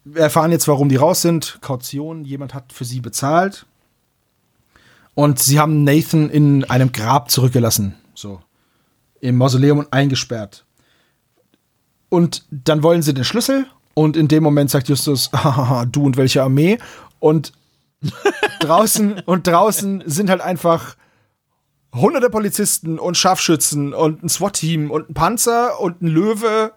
wir erfahren jetzt, warum die raus sind. Kaution, jemand hat für sie bezahlt. Und sie haben Nathan in einem Grab zurückgelassen. So. Im Mausoleum und eingesperrt. Und dann wollen sie den Schlüssel. Und in dem Moment sagt Justus, [LAUGHS] "Hahaha, du und welche Armee? Und draußen, und draußen sind halt einfach hunderte Polizisten und Scharfschützen und ein SWAT-Team und ein Panzer und ein Löwe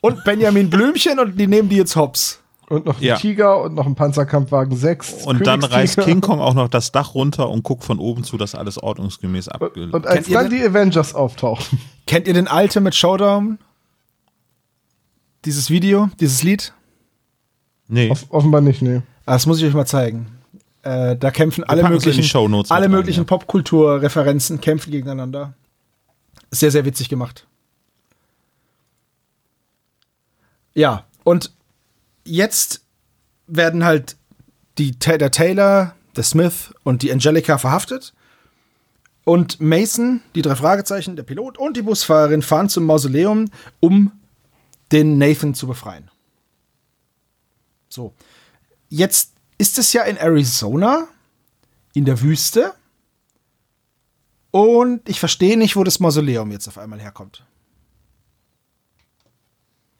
und Benjamin Blümchen und die nehmen die jetzt hops. Und noch ein Ja. Tiger und noch ein Panzerkampfwagen 6. Und dann reißt. King Kong [LAUGHS] auch noch das Dach runter und guckt von oben zu, dass alles ordnungsgemäß Und, abgelegt und als dann die Avengers auftauchen. Kennt ihr den Ultimate Showdown? Dieses Video, dieses Lied? Nee. Off offenbar nicht, nee. Ah, Das muss ich euch mal zeigen. Äh, da kämpfen alle möglichen, alle möglichen ja. Popkulturreferenzen kämpfen gegeneinander. Sehr, sehr witzig gemacht. Ja, und jetzt werden halt die, der Taylor, der Smith und die Angelica verhaftet. Und Mason, die drei Fragezeichen, der Pilot und die Busfahrerin fahren zum Mausoleum, um den Nathan zu befreien. So. Jetzt ist es ja in Arizona, in der Wüste. Und ich verstehe nicht, wo das Mausoleum jetzt auf einmal herkommt.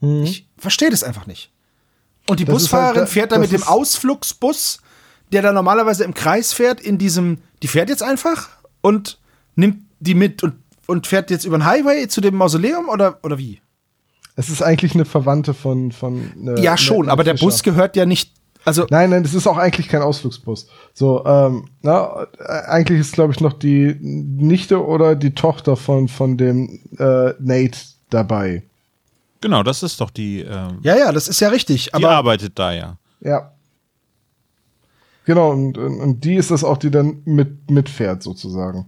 Ich verstehe das einfach nicht. Und die Das ist Busfahrerin halt fährt da mit dem Ausflugsbus, der da normalerweise im Kreis fährt, in diesem, die fährt jetzt einfach und nimmt die mit und, und fährt jetzt über den Highway zu dem Mausoleum oder, oder wie? Es ist eigentlich eine Verwandte von. von äh, ja, schon, aber der. Bus gehört ja nicht. Also, Nein, nein, das ist auch eigentlich kein Ausflugsbus. So, ähm, na, eigentlich ist, glaube ich, noch die Nichte oder die Tochter von, von dem äh, Nate dabei. Genau, das ist doch die. ähm, ja, ja, das ist ja richtig. die Aber arbeitet da ja. Ja. Genau, und, und, und die ist das auch, die dann mit, mitfährt, sozusagen.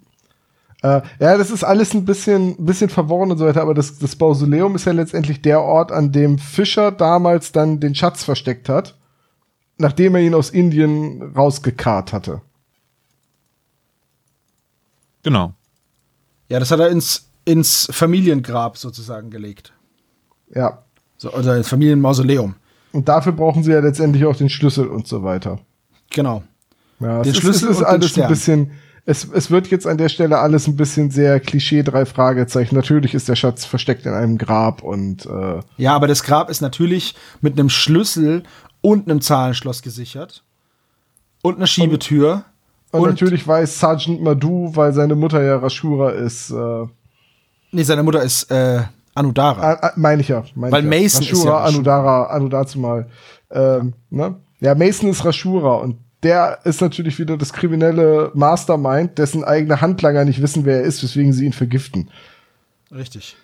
Äh, ja, das ist alles ein bisschen, bisschen verworren und so weiter, aber das, das Mausoleum ist ja letztendlich der Ort, an dem Fischer damals dann den Schatz versteckt hat, nachdem er ihn aus Indien rausgekarrt hatte. Genau. ja, das hat er ins, ins Familiengrab sozusagen gelegt. Ja. So, oder ins Familienmausoleum. Und dafür brauchen sie ja letztendlich auch den Schlüssel und so weiter. Genau. Ja, Den es Schlüssel ist, es ist alles ein bisschen, es, es wird jetzt an der Stelle alles ein bisschen sehr Klischee, drei Fragezeichen. Natürlich ist der Schatz versteckt in einem Grab und äh, Ja, aber das Grab ist natürlich mit einem Schlüssel und einem Zahlenschloss gesichert. Und einer Schiebetür. Und, Und- natürlich weiß Sergeant Madhu, weil seine Mutter ja Rashura ist, äh, Nee, seine Mutter ist äh, Anudara. äh, meine ich ja. Mein Weil ich ja. Mason ist Rashura, ja Rashura. Anudara, Anudazu mal. Ähm, ne? Ja, Mason ist Rashura und der ist natürlich wieder das kriminelle Mastermind, dessen eigene Handlanger nicht wissen, wer er ist, weswegen sie ihn vergiften. Richtig.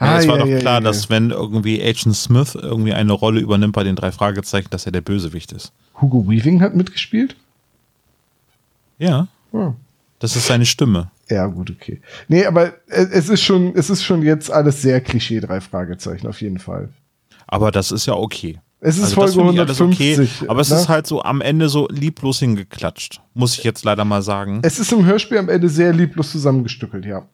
Ja, Ah, es war ja, doch ja, klar, dass wenn irgendwie Agent Smith irgendwie eine Rolle übernimmt bei den drei Fragezeichen, dass er der Bösewicht ist. Hugo Weaving hat mitgespielt? Ja, Hm. das ist seine Stimme. Ja, gut, okay. Nee, aber es ist schon, es ist schon jetzt alles sehr Klischee, drei Fragezeichen, auf jeden Fall. Aber das ist ja okay. Es ist Also Folge finde ich alles 150. aber es ne? ist halt so am Ende so lieblos hingeklatscht. Muss ich jetzt leider mal sagen. Es ist im Hörspiel am Ende sehr lieblos zusammengestückelt, ja.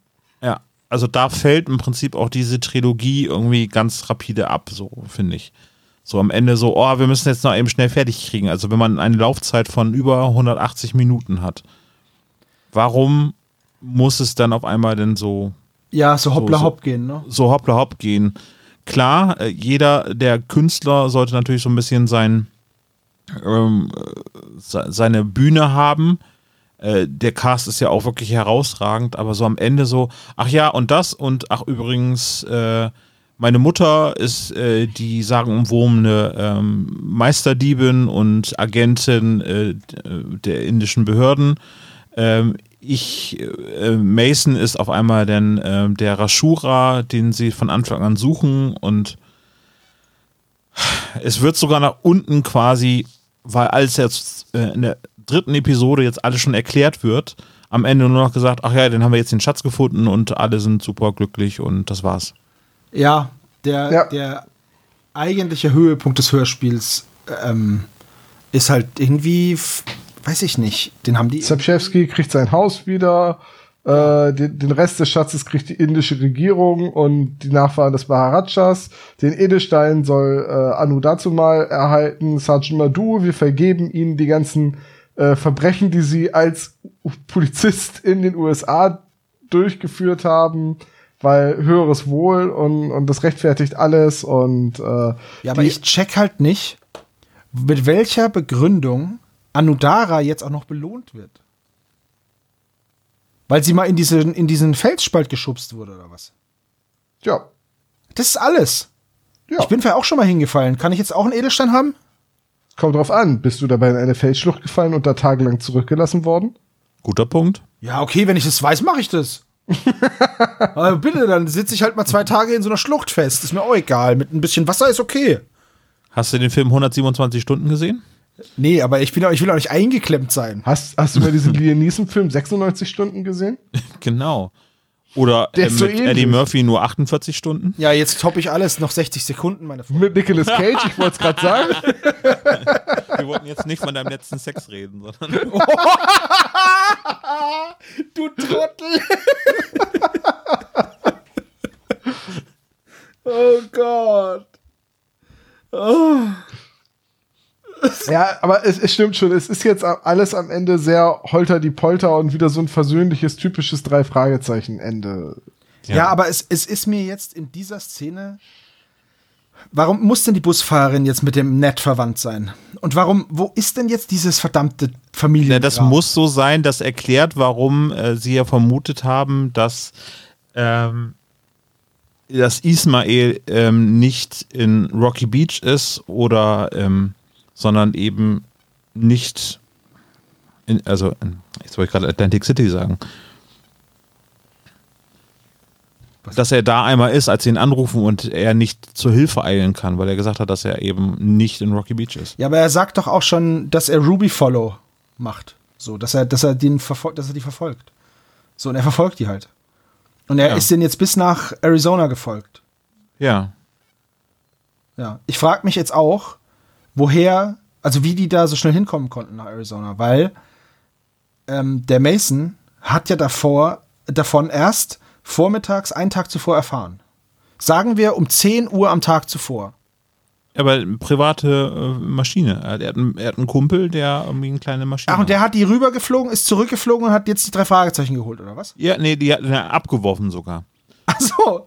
Ja. Also da fällt im Prinzip auch diese Trilogie irgendwie ganz rapide ab, so finde ich. So am Ende so, oh, wir müssen jetzt noch eben schnell fertig kriegen. Also wenn man eine Laufzeit von über 180 Minuten hat, warum muss es dann auf einmal denn so Ja, so hoppla so. hopp gehen, ne? so hoppla hopp gehen. Klar, äh, jeder der Künstler sollte natürlich so ein bisschen sein, ähm, äh, se- seine Bühne haben. Äh, der Cast ist ja auch wirklich herausragend, aber so am Ende so, ach ja, und das und ach übrigens, äh, meine Mutter ist äh, die sagenumwobene ähm, Meisterdiebin und Agentin äh, der indischen Behörden. Ähm, ich, äh, Mason ist auf einmal dann ähm, der Rashura, den sie von Anfang an suchen und es wird sogar nach unten quasi, weil alles jetzt äh, in der dritten Episode jetzt alles schon erklärt wird, am Ende nur noch gesagt, ach ja, dann haben wir jetzt den Schatz gefunden und alle sind super glücklich und das war's. Ja, der, Ja. der eigentliche Höhepunkt des Hörspiels ähm, ist halt irgendwie, weiß ich nicht, den haben die. Sapchewski kriegt sein Haus wieder, äh, den, den Rest des Schatzes kriegt die indische Regierung und die Nachfahren des Maharajas. Den Edelstein soll äh, Anu dazu mal erhalten, Sergeant Madhu, wir vergeben ihnen die ganzen äh, Verbrechen, die sie als Polizist in den USA durchgeführt haben, weil höheres Wohl und, und das rechtfertigt alles und äh, ja, aber ich check halt nicht, mit welcher Begründung Anudara jetzt auch noch belohnt wird. Weil sie mal in diesen, in diesen Felsspalt geschubst wurde, oder was? ja, Das ist alles. ja. Ich bin vielleicht auch schon mal hingefallen. Kann ich jetzt auch einen Edelstein haben? Kommt drauf an, bist du dabei in eine Felsschlucht gefallen und da tagelang zurückgelassen worden? Guter Punkt. Ja, okay, wenn ich das weiß, mache ich das. [LAUGHS] Aber bitte, dann sitze ich halt mal zwei Tage in so einer Schlucht fest. Ist mir auch egal. Mit ein bisschen Wasser ist okay. Hast du den Film 127 Stunden gesehen? Nee, aber ich, bin auch, ich will auch nicht eingeklemmt sein. Hast, hast du mal diesen Liam Neeson-Film 96 Stunden gesehen? [LAUGHS] Genau. Oder Der äh, ist so mit ähnlich. Eddie Murphy nur 48 Stunden? Ja, jetzt toppe ich alles. Noch 60 Sekunden, meine Freunde. Mit Nicolas Cage, ich wollte es gerade sagen. [LAUGHS] Wir wollten jetzt nicht von deinem letzten Sex reden, sondern [LAUGHS] Du Trottel! oh Gott. Ja, aber es, es stimmt schon, es ist jetzt alles am Ende sehr holter die Polter und wieder so ein versöhnliches, typisches Drei-Fragezeichen-Ende. Ja, aber es, es ist mir jetzt in dieser Szene. Warum muss denn die Busfahrerin jetzt mit dem Ned verwandt sein? Und warum, wo ist denn jetzt dieses verdammte Familien? Ja, das muss so sein, das erklärt, warum äh, sie ja vermutet haben, dass, ähm, dass Ismael ähm, nicht in Rocky Beach ist oder ähm, sondern eben nicht in, also jetzt wollte ich gerade Atlantic City sagen. Dass er da einmal ist, als sie ihn anrufen und er nicht zur Hilfe eilen kann, weil er gesagt hat, dass er eben nicht in Rocky Beach ist. Ja, aber er sagt doch auch schon, dass er Ruby Follow macht. So, dass er, dass er den verfolgt, dass er die verfolgt. So, und er verfolgt die halt. Und er Ja. ist denen jetzt bis nach Arizona gefolgt. Ja. Ja. Ich frage mich jetzt auch, woher, also wie die da so schnell hinkommen konnten nach Arizona, weil ähm, der Mason hat ja davor, davon erst vormittags einen Tag zuvor erfahren. Sagen wir um 10 Uhr am Tag zuvor. Aber eine private äh, Maschine. Er hat, er, einen, er hat einen Kumpel, der irgendwie eine kleine Maschine Ach, und der hat die rübergeflogen, ist zurückgeflogen und hat jetzt die drei Fragezeichen geholt, oder was? Ja, nee, die hat ihn ja abgeworfen sogar. Ach so.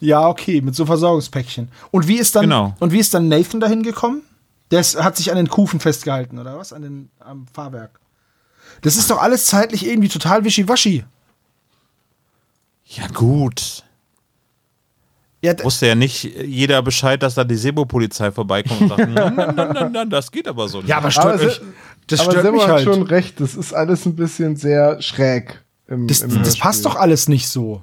Ja, okay, mit so Versorgungspäckchen. Und wie ist dann, Genau. und wie ist dann Nathan dahin gekommen? Der ist, hat sich an den Kufen festgehalten, oder was? An den, am Fahrwerk. Das ist doch alles zeitlich irgendwie total wischiwaschi. Ja, gut. Ja, Wusste ja nicht jeder Bescheid, dass da die Sebo-Polizei vorbeikommt und sagt, [LAUGHS] nein, nein, nein, nein, nein, das geht aber so nicht. ja aber Aber, stört Se- mich. Das aber stört Sebo mich hat halt. schon recht, das ist alles ein bisschen sehr schräg. Im, Das, im das passt doch alles nicht so.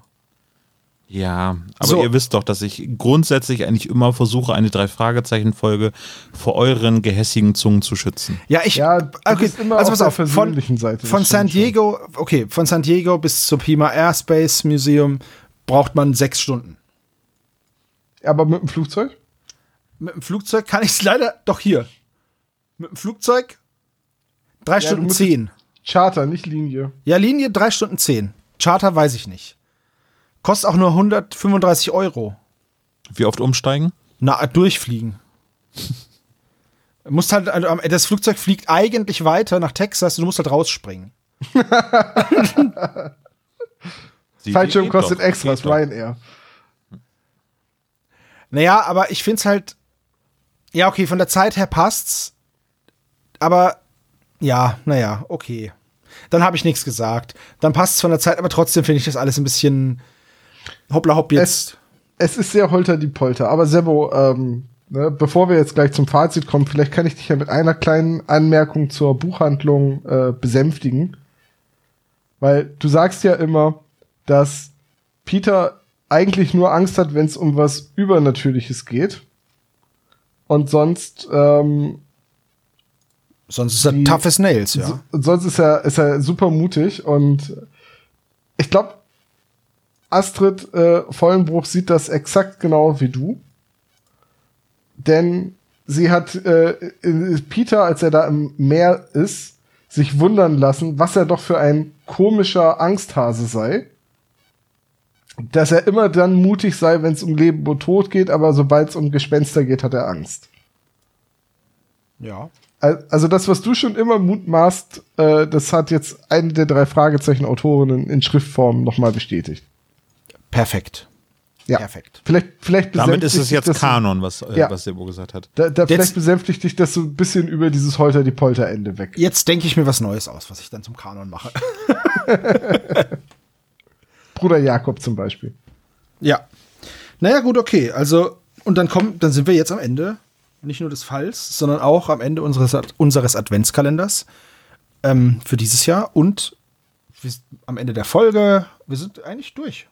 Ja, aber So. ihr wisst doch, dass ich grundsätzlich eigentlich immer versuche, eine Drei-Fragezeichen-Folge vor euren gehässigen Zungen zu schützen. Ja, ich. Ja, du okay, immer also auf pass der auf. Von, Seite, von San stimmt schon. Diego, okay, von San Diego bis zum Pima Airspace Museum braucht man sechs Stunden. Aber mit dem Flugzeug? Mit dem Flugzeug kann ich es leider doch hier. Mit dem Flugzeug drei du Stunden zehn. Charter, nicht Linie. Ja, Linie drei Stunden zehn. Charter weiß ich nicht. Kostet auch nur 135 Euro. Wie oft umsteigen? Na, durchfliegen. musst halt, also, das Flugzeug fliegt eigentlich weiter nach Texas, du musst halt rausspringen. Die- Fallschirm kostet doch, geht doch. Ryanair. Naja, aber ich find's halt. Ja, okay, von der Zeit her passt's. Aber ja, naja, okay. Dann habe ich nichts gesagt. Dann passt's von der Zeit, aber trotzdem finde ich das alles ein bisschen hoppla hopp jetzt. Es ist sehr holter die Polter. Aber Sebo, ähm, ne, bevor wir jetzt gleich zum Fazit kommen, vielleicht kann ich dich ja mit einer kleinen Anmerkung zur Buchhandlung äh, besänftigen. Weil du sagst ja immer, dass Peter eigentlich nur Angst hat, wenn es um was Übernatürliches geht. Und sonst, ähm, Sonst ist er die- tough as nails, ja. so, und sonst ist er, ist er super mutig. Und ich glaube, Astrid äh, Vollenbruch sieht das exakt genau wie du. Denn sie hat äh, äh, Peter, als er da im Meer ist, sich wundern lassen, was er doch für ein komischer Angsthase sei. Dass er immer dann mutig sei, wenn es um Leben und Tod geht, aber sobald es um Gespenster geht, hat er Angst. Ja. Al- Also das, was du schon immer mutmaßt, äh, das hat jetzt eine der drei Fragezeichen-Autorinnen in Schriftform nochmal bestätigt. Perfekt. Ja. Perfekt. Vielleicht, vielleicht Damit ist besänftigt es jetzt Kanon, was, äh, Ja. was Sebo gesagt hat. Da, da Jetzt- vielleicht besänftigt dich das so ein bisschen über dieses Holter-die-Polter-Ende weg. Jetzt denke ich mir was Neues aus, was ich dann zum Kanon mache. [LAUGHS] Bruder Jakob zum Beispiel. Ja. Naja, gut, okay. Also, und dann kommen, dann sind wir jetzt am Ende nicht nur des Falls, sondern auch am Ende unseres, unseres Adventskalenders ähm, für dieses Jahr und wir am Ende der Folge. Wir sind eigentlich durch.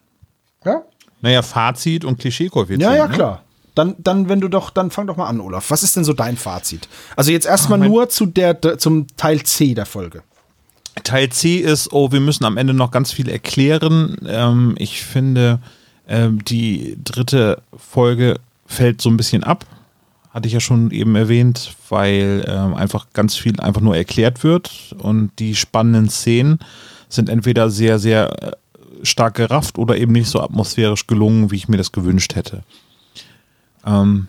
Ja? Naja, Fazit und Klischee-Koeffizient. Ja, ja, ne? klar. Dann, dann, wenn du doch, dann fang doch mal an, Olaf. Was ist denn so dein Fazit? Also jetzt erstmal nur zu der, zum Teil C der Folge. Teil C ist, oh, wir müssen am Ende noch ganz viel erklären. Ähm, ich finde, ähm, die dritte Folge fällt so ein bisschen ab. Hatte ich ja schon eben erwähnt, weil ähm, einfach ganz viel einfach nur erklärt wird und die spannenden Szenen sind entweder sehr, sehr stark gerafft oder eben nicht so atmosphärisch gelungen, wie ich mir das gewünscht hätte. Ähm,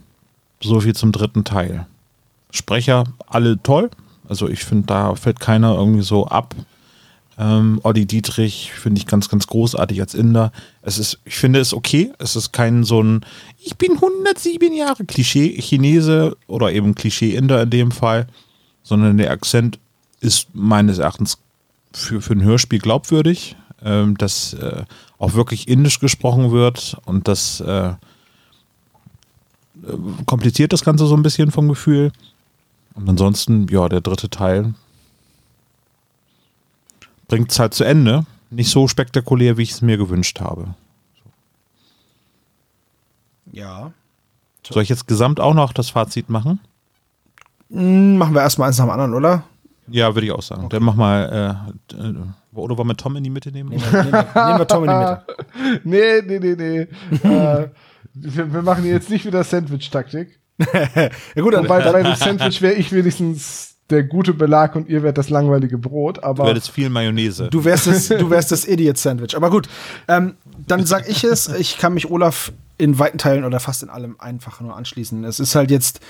so viel zum dritten Teil. Sprecher, alle toll. Also ich finde, da fällt keiner irgendwie so ab. Ähm, Olli Dietrich finde ich ganz, ganz großartig als Inder. Es ist, ich finde es okay. Es ist kein so ein, ich bin 107 Jahre Klischee-Chinese oder eben Klischee-Inder in dem Fall, sondern der Akzent ist meines Erachtens für, für ein Hörspiel glaubwürdig, ähm, dass äh, auch wirklich indisch gesprochen wird und das äh, äh, kompliziert das Ganze so ein bisschen vom Gefühl. Und ansonsten, ja, der dritte Teil bringt es halt zu Ende. Nicht so spektakulär, wie ich es mir gewünscht habe. Ja. Soll ich jetzt gesamt auch noch das Fazit machen? Hm, machen wir erstmal eins nach dem anderen, oder? Ja, würde ich auch sagen. Dann mach mal, äh, äh, oder wollen wir Tom in die Mitte nehmen? Nehmen wir, nehmen wir, nehmen wir Tom in die Mitte. [LAUGHS] Nee, nee, nee, nee. [LAUGHS] äh, wir, wir machen jetzt nicht wieder Sandwich-Taktik. Ja gut, dann, Wobei bei dem Sandwich wäre ich wenigstens der gute Belag und ihr wärt das langweilige Brot. Du Aber hättest viel Mayonnaise. Du wärst das, du wärst das [LAUGHS] Idiot-Sandwich. Aber gut, ähm, dann sag ich es. Ich kann mich Olaf in weiten Teilen oder fast in allem einfach nur anschließen. Es ist halt jetzt,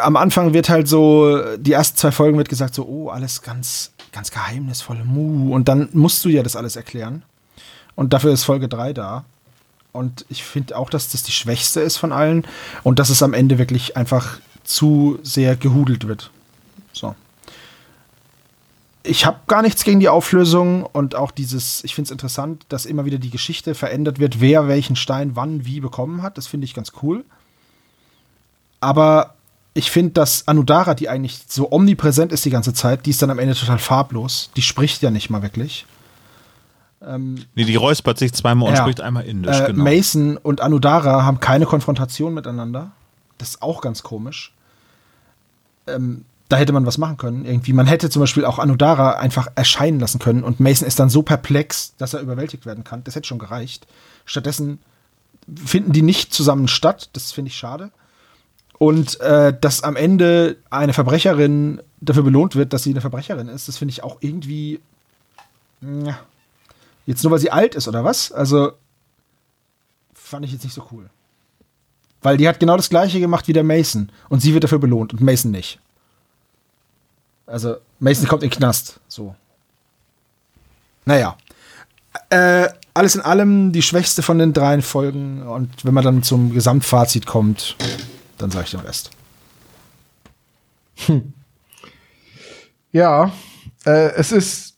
am Anfang wird halt so, die ersten zwei Folgen wird gesagt so, oh, alles ganz, ganz geheimnisvoll, mu. Und dann musst du ja das alles erklären. Und dafür ist Folge 3 da. Und ich finde auch, dass das die schwächste ist von allen und dass es am Ende wirklich einfach zu sehr gehudelt wird. So. ich habe gar nichts gegen die Auflösung und auch dieses, ich finde es interessant, dass immer wieder die Geschichte verändert wird, wer welchen Stein wann wie bekommen hat. Das finde ich ganz cool. Aber ich finde, dass Anudara, die eigentlich so omnipräsent ist die ganze Zeit, die ist dann am Ende total farblos. Die spricht ja nicht mal wirklich. Ähm, nee, die räuspert sich zweimal und ja. spricht einmal indisch. Äh, genau. Mason und Anudara haben keine Konfrontation miteinander. Das ist auch ganz komisch. Ähm, da hätte man was machen können. Irgendwie, man hätte zum Beispiel auch Anudara einfach erscheinen lassen können und Mason ist dann so perplex, dass er überwältigt werden kann. Das hätte schon gereicht. Stattdessen finden die nicht zusammen statt. Das finde ich schade. Und äh, dass am Ende eine Verbrecherin dafür belohnt wird, dass sie eine Verbrecherin ist, das finde ich auch irgendwie. Ja. Jetzt nur, weil sie alt ist, oder was? Also, fand ich jetzt nicht so cool. Weil die hat genau das gleiche gemacht wie der Mason. Und sie wird dafür belohnt und Mason nicht. Also, Mason kommt in den Knast. So. Naja. Äh, alles in allem die schwächste von den dreien Folgen. Und wenn man dann zum Gesamtfazit kommt, dann sage ich den Rest. Hm. Ja, äh, es ist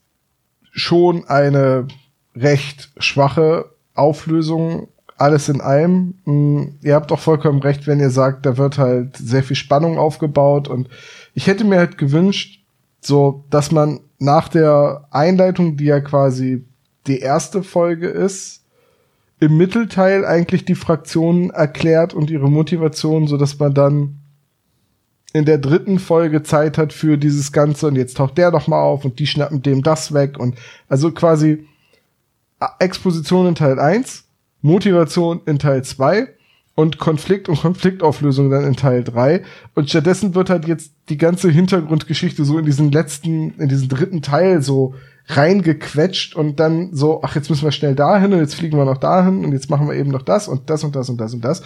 schon eine recht schwache Auflösung. Alles in allem. Hm, ihr habt auch vollkommen recht, wenn ihr sagt, da wird halt sehr viel Spannung aufgebaut und ich hätte mir halt gewünscht, so, dass man nach der Einleitung, die ja quasi die erste Folge ist, im Mittelteil eigentlich die Fraktionen erklärt und ihre Motivation, so dass man dann in der dritten Folge Zeit hat für dieses Ganze und jetzt taucht der doch mal auf und die schnappen dem das weg und also quasi Exposition in Teil 1, Motivation in Teil 2 und Konflikt und Konfliktauflösung dann in Teil 3. Und stattdessen wird halt jetzt die ganze Hintergrundgeschichte so in diesen letzten, in diesen dritten Teil so reingequetscht und dann so, ach, jetzt müssen wir schnell dahin und jetzt fliegen wir noch dahin und jetzt machen wir eben noch das und das und das und das und das.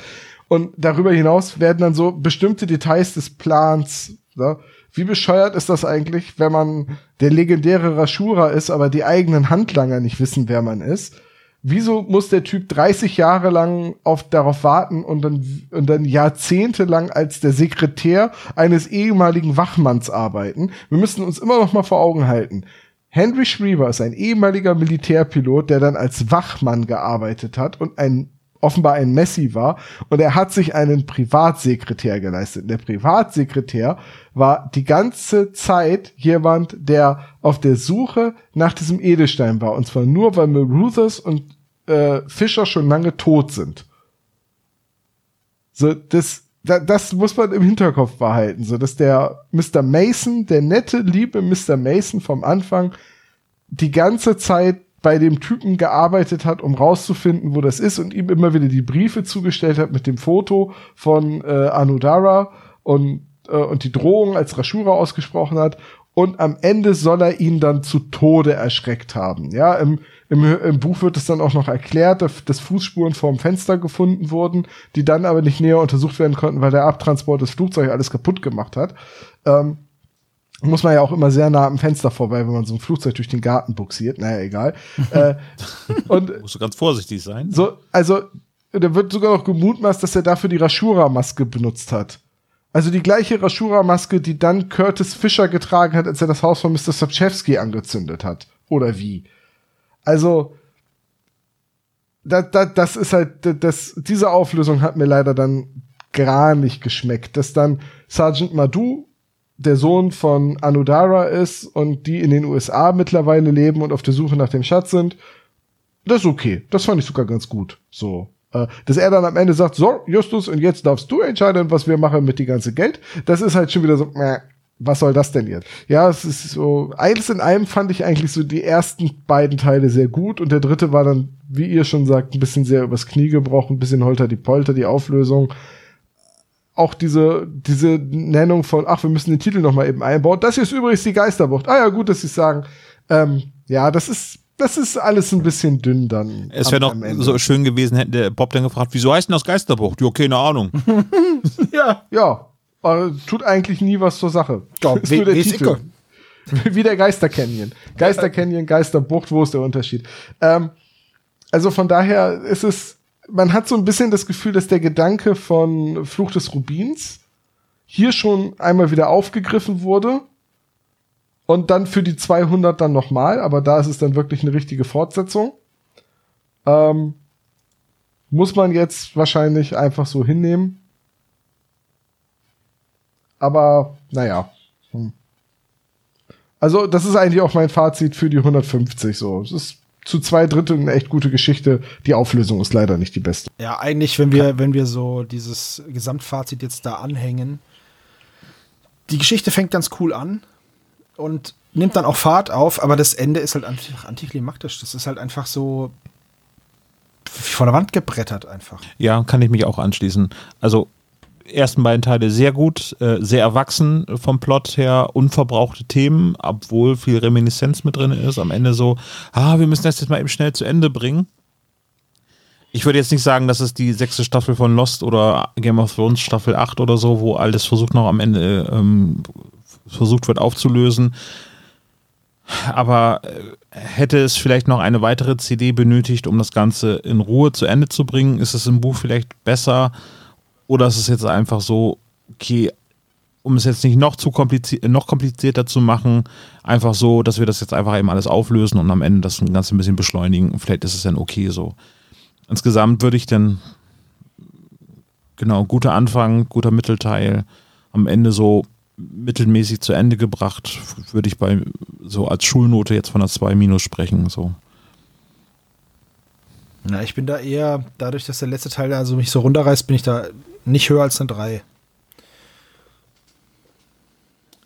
Und darüber hinaus werden dann so bestimmte Details des Plans, ne? wie bescheuert ist das eigentlich, wenn man der legendäre Rashura ist, aber die eigenen Handlanger nicht wissen, wer man ist? wieso muss der Typ 30 Jahre lang auf, darauf warten und dann, und dann jahrzehntelang als der Sekretär eines ehemaligen Wachmanns arbeiten? Wir müssen uns immer noch mal vor Augen halten. Henry Schriever ist ein ehemaliger Militärpilot, der dann als Wachmann gearbeitet hat und ein offenbar ein Messi war und er hat sich einen Privatsekretär geleistet. Der Privatsekretär war die ganze Zeit jemand, der auf der Suche nach diesem Edelstein war. Und zwar nur, weil Maruthers und äh, Fischer schon lange tot sind. So, das, da, das muss man im Hinterkopf behalten, so dass der Mr. Mason, der nette, liebe Mr. Mason vom Anfang, die ganze Zeit bei dem Typen gearbeitet hat, um rauszufinden, wo das ist und ihm immer wieder die Briefe zugestellt hat mit dem Foto von äh, Anudara und, äh, und die Drohung als Rashura ausgesprochen hat. Und am Ende soll er ihn dann zu Tode erschreckt haben. Ja, im, im, im Buch wird es dann auch noch erklärt, dass Fußspuren vorm Fenster gefunden wurden, die dann aber nicht näher untersucht werden konnten, weil der Abtransport des Flugzeugs alles kaputt gemacht hat. Ähm, muss man ja auch immer sehr nah am Fenster vorbei, wenn man so ein Flugzeug durch den Garten buxiert. Naja, egal. [LAUGHS] äh, und musst du ganz vorsichtig sein. So, also, da wird sogar noch gemutmaßt, dass er dafür die Rashura-Maske benutzt hat. Also die gleiche Rashura-Maske, die dann Curtis Fischer getragen hat, als er das Haus von Mr. Sapchewski angezündet hat. Oder wie? Also, da, da, das ist halt, das, diese Auflösung hat mir leider dann gar nicht geschmeckt. Dass dann Sergeant Madhu der Sohn von Anudara ist und die in den USA mittlerweile leben und auf der Suche nach dem Schatz sind, das ist okay. Das fand ich sogar ganz gut. So. Äh, dass er dann am Ende sagt, so, Justus, und jetzt darfst du entscheiden, was wir machen mit dem ganzen Geld. Das ist halt schon wieder so, äh, was soll das denn jetzt? Ja, es ist so, eines in einem fand ich eigentlich so die ersten beiden Teile sehr gut und der dritte war dann, wie ihr schon sagt, ein bisschen sehr übers Knie gebrochen, ein bisschen holter die Polter, die Auflösung auch diese, diese Nennung von, ach, wir müssen den Titel noch mal eben einbauen. Das hier ist übrigens die Geisterbucht. Ah ja, gut, dass Sie sagen. Ähm, ja, das ist, das ist alles ein bisschen dünn dann. Es wäre noch so schön gewesen, hätte der Bob dann gefragt, wieso heißt denn das Geisterbucht? Ja, keine Ahnung. [LAUGHS] [LAUGHS] ja. Ja. Aber tut eigentlich nie was zur Sache. Ja, [LAUGHS] ist nur der Titel. [LAUGHS] Wie der Geister Canyon. Geister Canyon, Geisterbucht, wo ist der Unterschied? Ähm, also von daher ist es, man hat so ein bisschen das Gefühl, dass der Gedanke von Fluch des Rubins hier schon einmal wieder aufgegriffen wurde Und dann für die 200 dann nochmal, aber da ist es dann wirklich eine richtige Fortsetzung. Ähm, muss man jetzt wahrscheinlich einfach so hinnehmen. Aber, naja. Hm. Also, das ist eigentlich auch mein Fazit für die 150 so. Es ist zu zwei Dritteln eine echt gute Geschichte. Die Auflösung ist leider nicht die beste. Ja, eigentlich, wenn wir, wenn wir so dieses Gesamtfazit jetzt da anhängen, die Geschichte fängt ganz cool an und nimmt dann auch Fahrt auf, aber das Ende ist halt einfach antiklimaktisch. Das ist halt einfach so vor der Wand gebrettert einfach. Ja, kann ich mich auch anschließen. Also ersten beiden Teile sehr gut, äh, sehr erwachsen vom Plot her, unverbrauchte Themen, obwohl viel Reminiszenz mit drin ist. Am Ende so, ah, wir müssen das jetzt mal eben schnell zu Ende bringen. Ich würde jetzt nicht sagen, dass es die sechste Staffel von Lost oder Game of Thrones Staffel 8 oder so, wo alles versucht noch am Ende ähm, versucht wird aufzulösen. Aber äh, hätte es vielleicht noch eine weitere CD benötigt, um das Ganze in Ruhe zu Ende zu bringen? Ist es im Buch vielleicht besser? Oder ist es jetzt einfach so, okay, um es jetzt nicht noch zu kompliziert, noch komplizierter zu machen, einfach so, dass wir das jetzt einfach eben alles auflösen und am Ende das Ganze ein bisschen beschleunigen. Vielleicht ist es dann okay so. Insgesamt würde ich dann, genau, guter Anfang, guter Mittelteil, am Ende so mittelmäßig zu Ende gebracht, würde ich bei so als Schulnote jetzt von einer 2 minus sprechen. So. Na, ich bin da eher, dadurch, dass der letzte Teil also mich so runterreißt, bin ich da nicht höher als eine 3.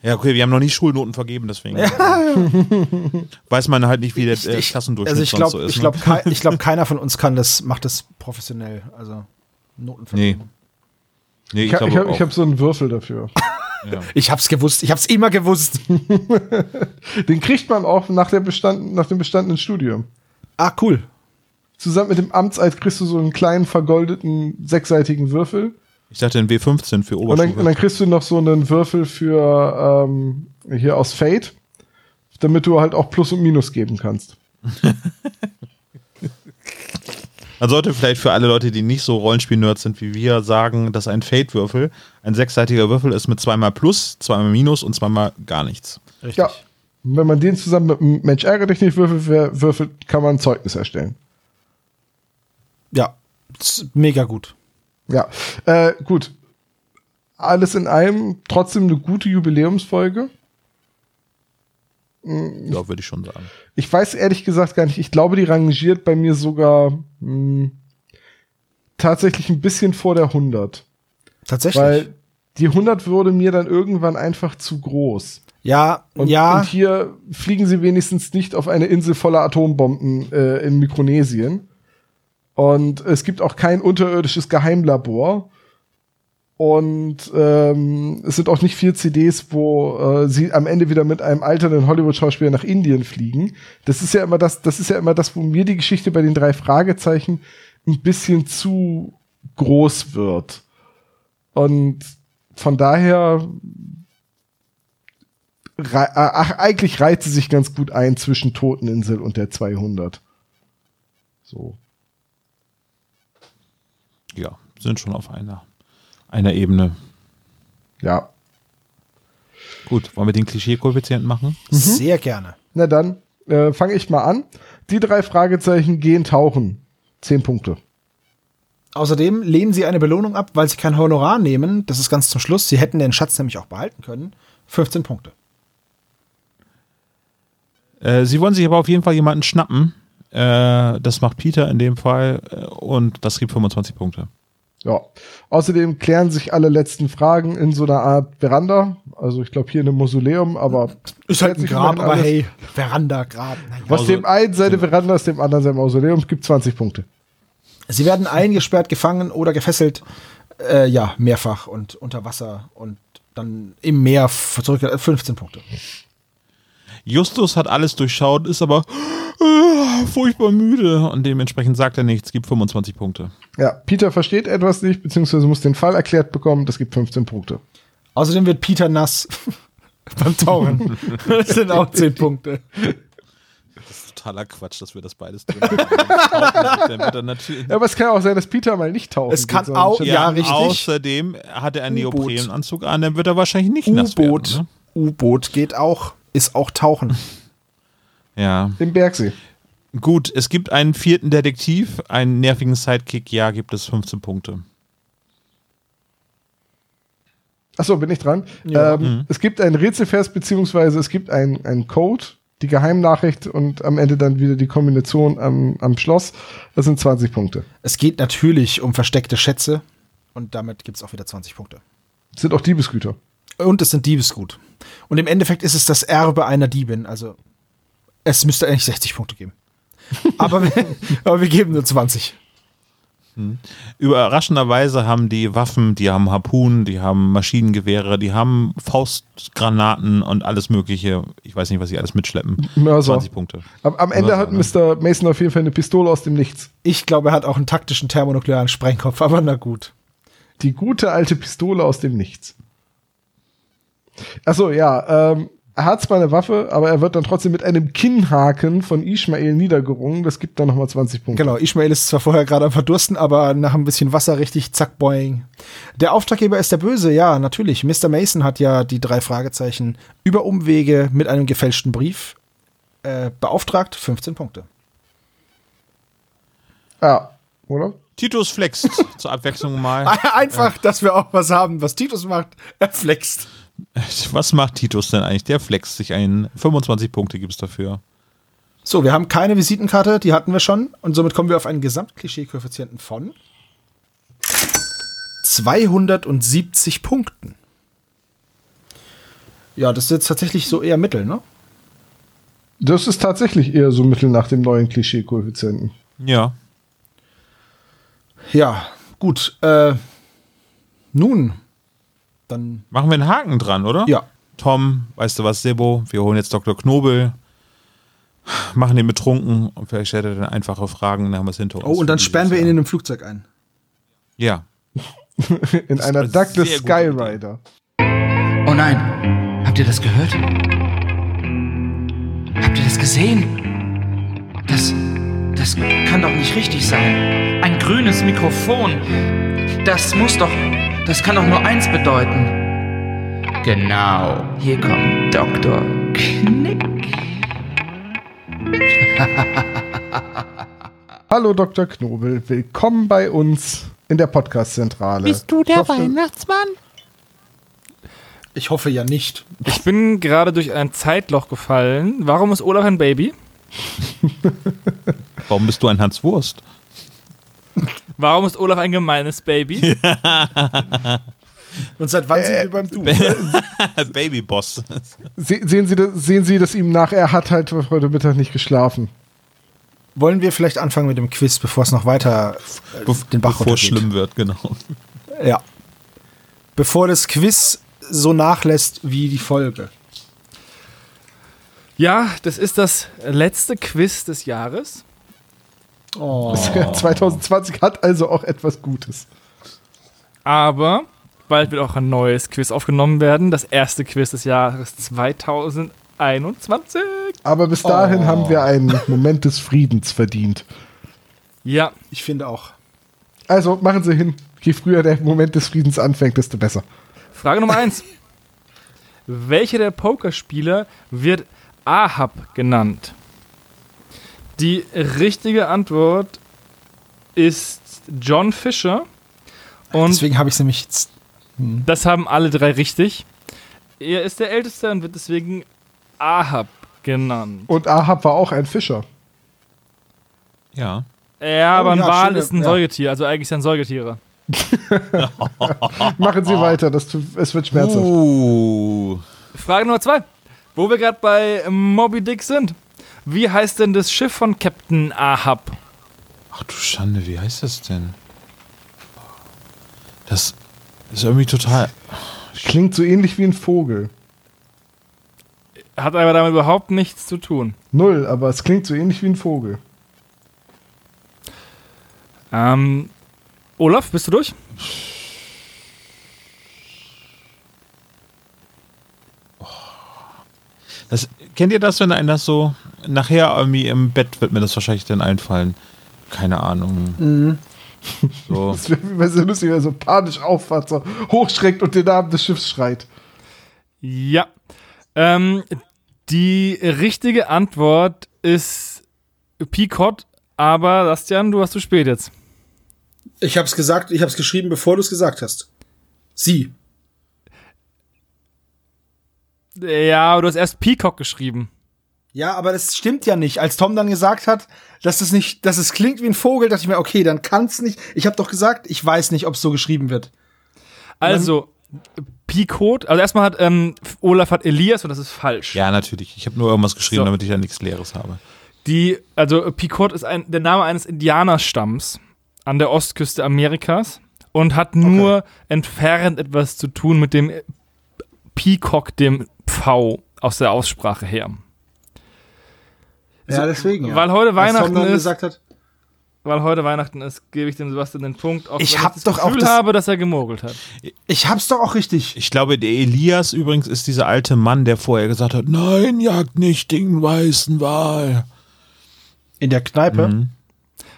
Ja, okay, wir haben noch nie Schulnoten vergeben, deswegen ja. [LAUGHS] weiß man halt nicht, wie der äh, Klassendurchschnitt also ich glaub, so ist. Ich glaube, ne? ich glaub, [LAUGHS] keiner von uns kann das, macht das professionell. Also Noten vergeben. Nee. nee ich, ich habe hab, hab so einen Würfel dafür. [LAUGHS] Ja. Ich hab's gewusst, ich hab's immer gewusst. Den kriegt man auch nach, der Bestand, nach dem bestandenen Studium. Ah, cool. Zusammen mit dem Amtseid kriegst du so einen kleinen vergoldeten sechsseitigen Würfel. Ich dachte ein W15 für Oberstufe. Und dann, und dann kriegst du noch so einen Würfel für ähm, hier aus Fate, damit du halt auch Plus und Minus geben kannst. [LAUGHS] Man sollte vielleicht für alle Leute, die nicht so Rollenspiel-Nerds sind wie wir, sagen, dass ein Fate-Würfel ein sechsseitiger Würfel ist mit zweimal Plus, zweimal Minus und zweimal gar nichts. Richtig. Ja. wenn man den zusammen mit einem Mensch ärgere dich nicht würfelt, würfelt, kann man ein Zeugnis erstellen. Ja, mega gut. Ja, äh, gut. Alles in allem trotzdem eine gute Jubiläumsfolge. Ja, würde ich schon sagen. Ich weiß ehrlich gesagt gar nicht. Ich glaube, die rangiert bei mir sogar mh, hm, tatsächlich ein bisschen vor der 100. Tatsächlich? Weil die 100 wurde mir dann irgendwann einfach zu groß. Ja, und, ja. Und hier fliegen sie wenigstens nicht auf eine Insel voller Atombomben äh, in Mikronesien. Und es gibt auch kein unterirdisches Geheimlabor. Und ähm, es sind auch nicht vier CDs, wo äh, sie am Ende wieder mit einem alternden Hollywood-Schauspieler nach Indien fliegen. Das ist ja immer das, das ist ja immer das, wo mir die Geschichte bei den drei Fragezeichen ein bisschen zu groß wird. Und von daher ach, eigentlich reiht sie sich ganz gut ein zwischen Toteninsel und der 200. So. Ja, sind schon auf einer einer Ebene. Ja. Gut, wollen wir den Klischee-Koeffizienten machen? Mhm. Sehr gerne. Na dann, äh, fange ich mal an. Die drei Fragezeichen gehen tauchen. Zehn Punkte. Außerdem lehnen sie eine Belohnung ab, weil sie kein Honorar nehmen. Das ist ganz zum Schluss. Sie hätten den Schatz nämlich auch behalten können. 15 Punkte. Äh, sie wollen sich aber auf jeden Fall jemanden schnappen. Äh, das macht Peter in dem Fall. Äh, und das gibt 25 Punkte. Ja. Außerdem klären sich alle letzten Fragen in so einer Art Veranda. Also ich glaube hier in einem Mausoleum, aber ist halt ein Grab, aber hey, Veranda, Grab. Was also, dem einen seine Veranda ist, dem anderen sein Mausoleum, gibt 20 Punkte. Sie werden eingesperrt, gefangen oder gefesselt, äh, ja, mehrfach und unter Wasser und dann im Meer zurück, 15 Punkte. Justus hat alles durchschaut, ist aber äh, furchtbar müde und dementsprechend sagt er nichts, gibt 25 Punkte. Ja, Peter versteht etwas nicht, beziehungsweise muss den Fall erklärt bekommen, das gibt 15 Punkte. Außerdem wird Peter nass [LAUGHS] beim Tauchen. [LAUGHS] das sind auch 10 Punkte. Das ist totaler Quatsch, dass wir das beides drin haben. ja, aber es kann auch sein, dass Peter mal nicht tauchen Es kann auch, ja, ja, richtig. Außerdem hat er einen Neoprenanzug an, dann wird er wahrscheinlich nicht nass werden. U-Boot. Ne? U-Boot geht auch. Ist auch Tauchen. Ja. Im Bergsee. Gut, es gibt einen vierten Detektiv, einen nervigen Sidekick, ja, gibt es 15 Punkte. Achso, bin ich dran? Ja. Ähm, Es gibt einen Rätselvers, beziehungsweise es gibt einen, einen Code, die Geheimnachricht und am Ende dann wieder die Kombination am, am Schloss. Das sind 20 Punkte. Es geht natürlich um versteckte Schätze und damit gibt es auch wieder 20 Punkte. Das sind auch Diebesgüter. Und es sind Diebesgut. Und im Endeffekt ist es das Erbe einer Diebin. Also es müsste eigentlich 60 Punkte geben. [LAUGHS] Aber wir, aber wir geben nur 20. Überraschenderweise haben die Waffen, die haben Harpunen, die haben Maschinengewehre, die haben Faustgranaten und alles Mögliche. Ich weiß nicht, was sie alles mitschleppen. Mörser. 20 Punkte. Am, am Ende Mörser, hat ne? Mr. Mason auf jeden Fall eine Pistole aus dem Nichts. Ich glaube, er hat auch einen taktischen thermonuklearen Sprengkopf, aber na gut. Die gute alte Pistole aus dem Nichts. Achso, ja, ähm, er hat zwar eine Waffe, aber er wird dann trotzdem mit einem Kinnhaken von Ishmael niedergerungen. Das gibt dann nochmal 20 Punkte. Genau, Ishmael ist zwar vorher gerade am Verdursten, aber nach ein bisschen Wasser richtig zack, boing. Der Auftraggeber ist der Böse, ja, natürlich. Mr. Mason hat ja die drei Fragezeichen über Umwege mit einem gefälschten Brief äh, beauftragt. 15 Punkte. Ja, oder? Titus flext zur Abwechslung mal. [LAUGHS] Einfach, dass wir auch was haben, was Titus macht. Er flext. [LAUGHS] Was macht Titus denn eigentlich? Der flext sich ein. 25 Punkte gibt es dafür. So, wir haben keine Visitenkarte, die hatten wir schon. Und somit kommen wir auf einen Gesamtklischee-Koeffizienten von 270 Punkten. Ja, das ist jetzt tatsächlich so eher Mittel, ne? Das ist tatsächlich eher so Mittel nach dem neuen Klischee-Koeffizienten. Ja. Ja, gut. Äh, nun, dann Machen wir einen Haken dran, oder? ja. Tom, weißt du was, Sebo? Wir holen jetzt Dr. Knobel, machen den betrunken und vielleicht stellt er dann einfache Fragen, dann haben wir es hinter uns. Oh, und dann sperren wir ihn in einem Flugzeug ein. Ja. [LAUGHS] In einer eine Douglas Skyrider. Oh nein, habt ihr das gehört? Habt ihr das gesehen? Das, das kann doch nicht richtig sein. Ein grünes Mikrofon. Das muss doch, das kann doch nur eins bedeuten. Genau, hier kommt Dr. Knick. [LAUGHS] Hallo Dr. Knobel, willkommen bei uns in der Podcast-Zentrale. Bist du der Ich hoffe- Weihnachtsmann? Ich hoffe ja nicht. Ich bin gerade durch ein Zeitloch gefallen. Warum ist Olaf ein Baby? [LAUGHS] Warum bist du ein Hans Wurst? Warum ist Olaf ein gemeines Baby? [LAUGHS] Und seit wann sind wir beim Du? [LAUGHS] Babyboss. Se sehen, Sie das, sehen Sie das ihm nach, er hat halt heute Mittag nicht geschlafen. Wollen wir vielleicht anfangen mit dem Quiz, bevor es noch weiter äh, den Bach Bevor es schlimm wird, genau. Ja. Bevor das Quiz so nachlässt wie die Folge. Ja, das ist das letzte Quiz des Jahres. Oh. [LAUGHS] 2020 hat also auch etwas Gutes. Aber bald wird auch ein neues Quiz aufgenommen werden. Das erste Quiz des Jahres 2021. Aber bis dahin Oh. haben wir einen Moment des Friedens verdient. Ja, Ich finde auch. Also machen Sie hin. Je früher der Moment des Friedens anfängt, desto besser. Frage Nummer 1. Welcher der Pokerspieler wird Ahab genannt? Die richtige Antwort ist John Fisher. Und Deswegen habe ich es nämlich jetzt. das haben alle drei richtig. Er ist der Älteste und wird deswegen Ahab genannt. Und Ahab war auch ein Fischer. Ja. Ja, aber ein ja, Wal ist ein ja. Säugetier, also eigentlich sind Säugetiere. [LAUGHS] Machen Sie weiter, das, es wird schmerzhaft. Uh. Frage Nummer zwei. Wo wir gerade bei Moby Dick sind. Wie heißt denn das Schiff von Captain Ahab? Ach du Schande, wie heißt das denn? Das ist irgendwie total. Klingt so ähnlich wie ein Vogel. Hat aber damit überhaupt nichts zu tun. Null, aber es klingt so ähnlich wie ein Vogel. Ähm, Olaf, bist du durch? Das, kennt ihr das, wenn einer das so. Nachher irgendwie im Bett wird mir das wahrscheinlich dann einfallen. Keine Ahnung. So. Das wäre so lustig, wenn er so panisch aufwacht, so hochschreckt und den Namen des Schiffs schreit. Ja. Ähm, Die richtige Antwort ist Picot, aber Bastian, du hast zu spät jetzt. Ich hab's gesagt, ich hab's geschrieben, bevor du es gesagt hast. Sie. Ja, aber du hast erst Peacock geschrieben. Ja, aber das stimmt ja nicht. Als Tom dann gesagt hat, dass es nicht, dass es klingt wie ein Vogel, dachte ich mir, okay, dann kann's nicht. Ich habe doch gesagt, ich weiß nicht, ob es so geschrieben wird. Also, Picot, also erstmal hat ähm, Olaf hat Elias und das ist falsch. Ja, natürlich. Ich habe nur irgendwas geschrieben, So. damit ich ja nichts Leeres habe. Die, also Picot ist ein, der Name eines Indianerstamms an der Ostküste Amerikas und hat nur entfernt etwas zu tun mit dem Peacock, dem V aus der Aussprache her. Ja, deswegen. Weil heute Weihnachten ist, gesagt hat, weil heute Weihnachten ist, gebe ich dem Sebastian den Punkt, auch Ich wenn hab ich doch das auch Gefühl das- habe, dass er gemogelt hat. ich hab's doch auch richtig. Ich glaube, der Elias übrigens ist dieser alte Mann, der vorher gesagt hat, nein, jagt nicht den weißen Wal. In der Kneipe. Mhm.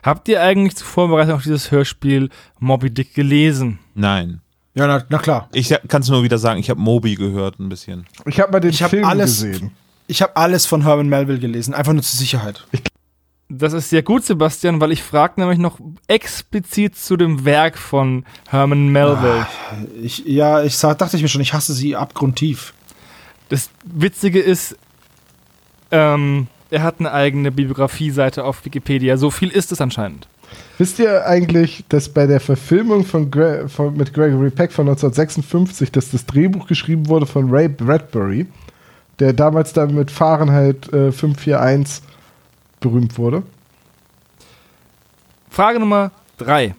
Habt ihr eigentlich zur Vorbereitung auf dieses Hörspiel Moby Dick gelesen? Nein. Ja, na, na klar. Ich kann es nur wieder sagen, ich habe Moby gehört ein bisschen. Ich habe mal den Ich hab Film alles- gesehen. Ich habe alles von Herman Melville gelesen, einfach nur zur Sicherheit. Das ist sehr gut, Sebastian, weil ich frage nämlich noch explizit zu dem Werk von Herman Melville. Ich, ja, ich sag, dachte ich mir schon, ich hasse sie abgrundtief. Das Witzige ist, ähm, er hat eine eigene Bibliografie-Seite auf Wikipedia. So viel ist es anscheinend. Wisst ihr eigentlich, dass bei der Verfilmung von, Gre von mit Gregory Peck von 1956, dass das Drehbuch geschrieben wurde von Ray Bradbury, der damals dann mit Fahrenheit äh, 541 berühmt wurde? Frage Nummer drei.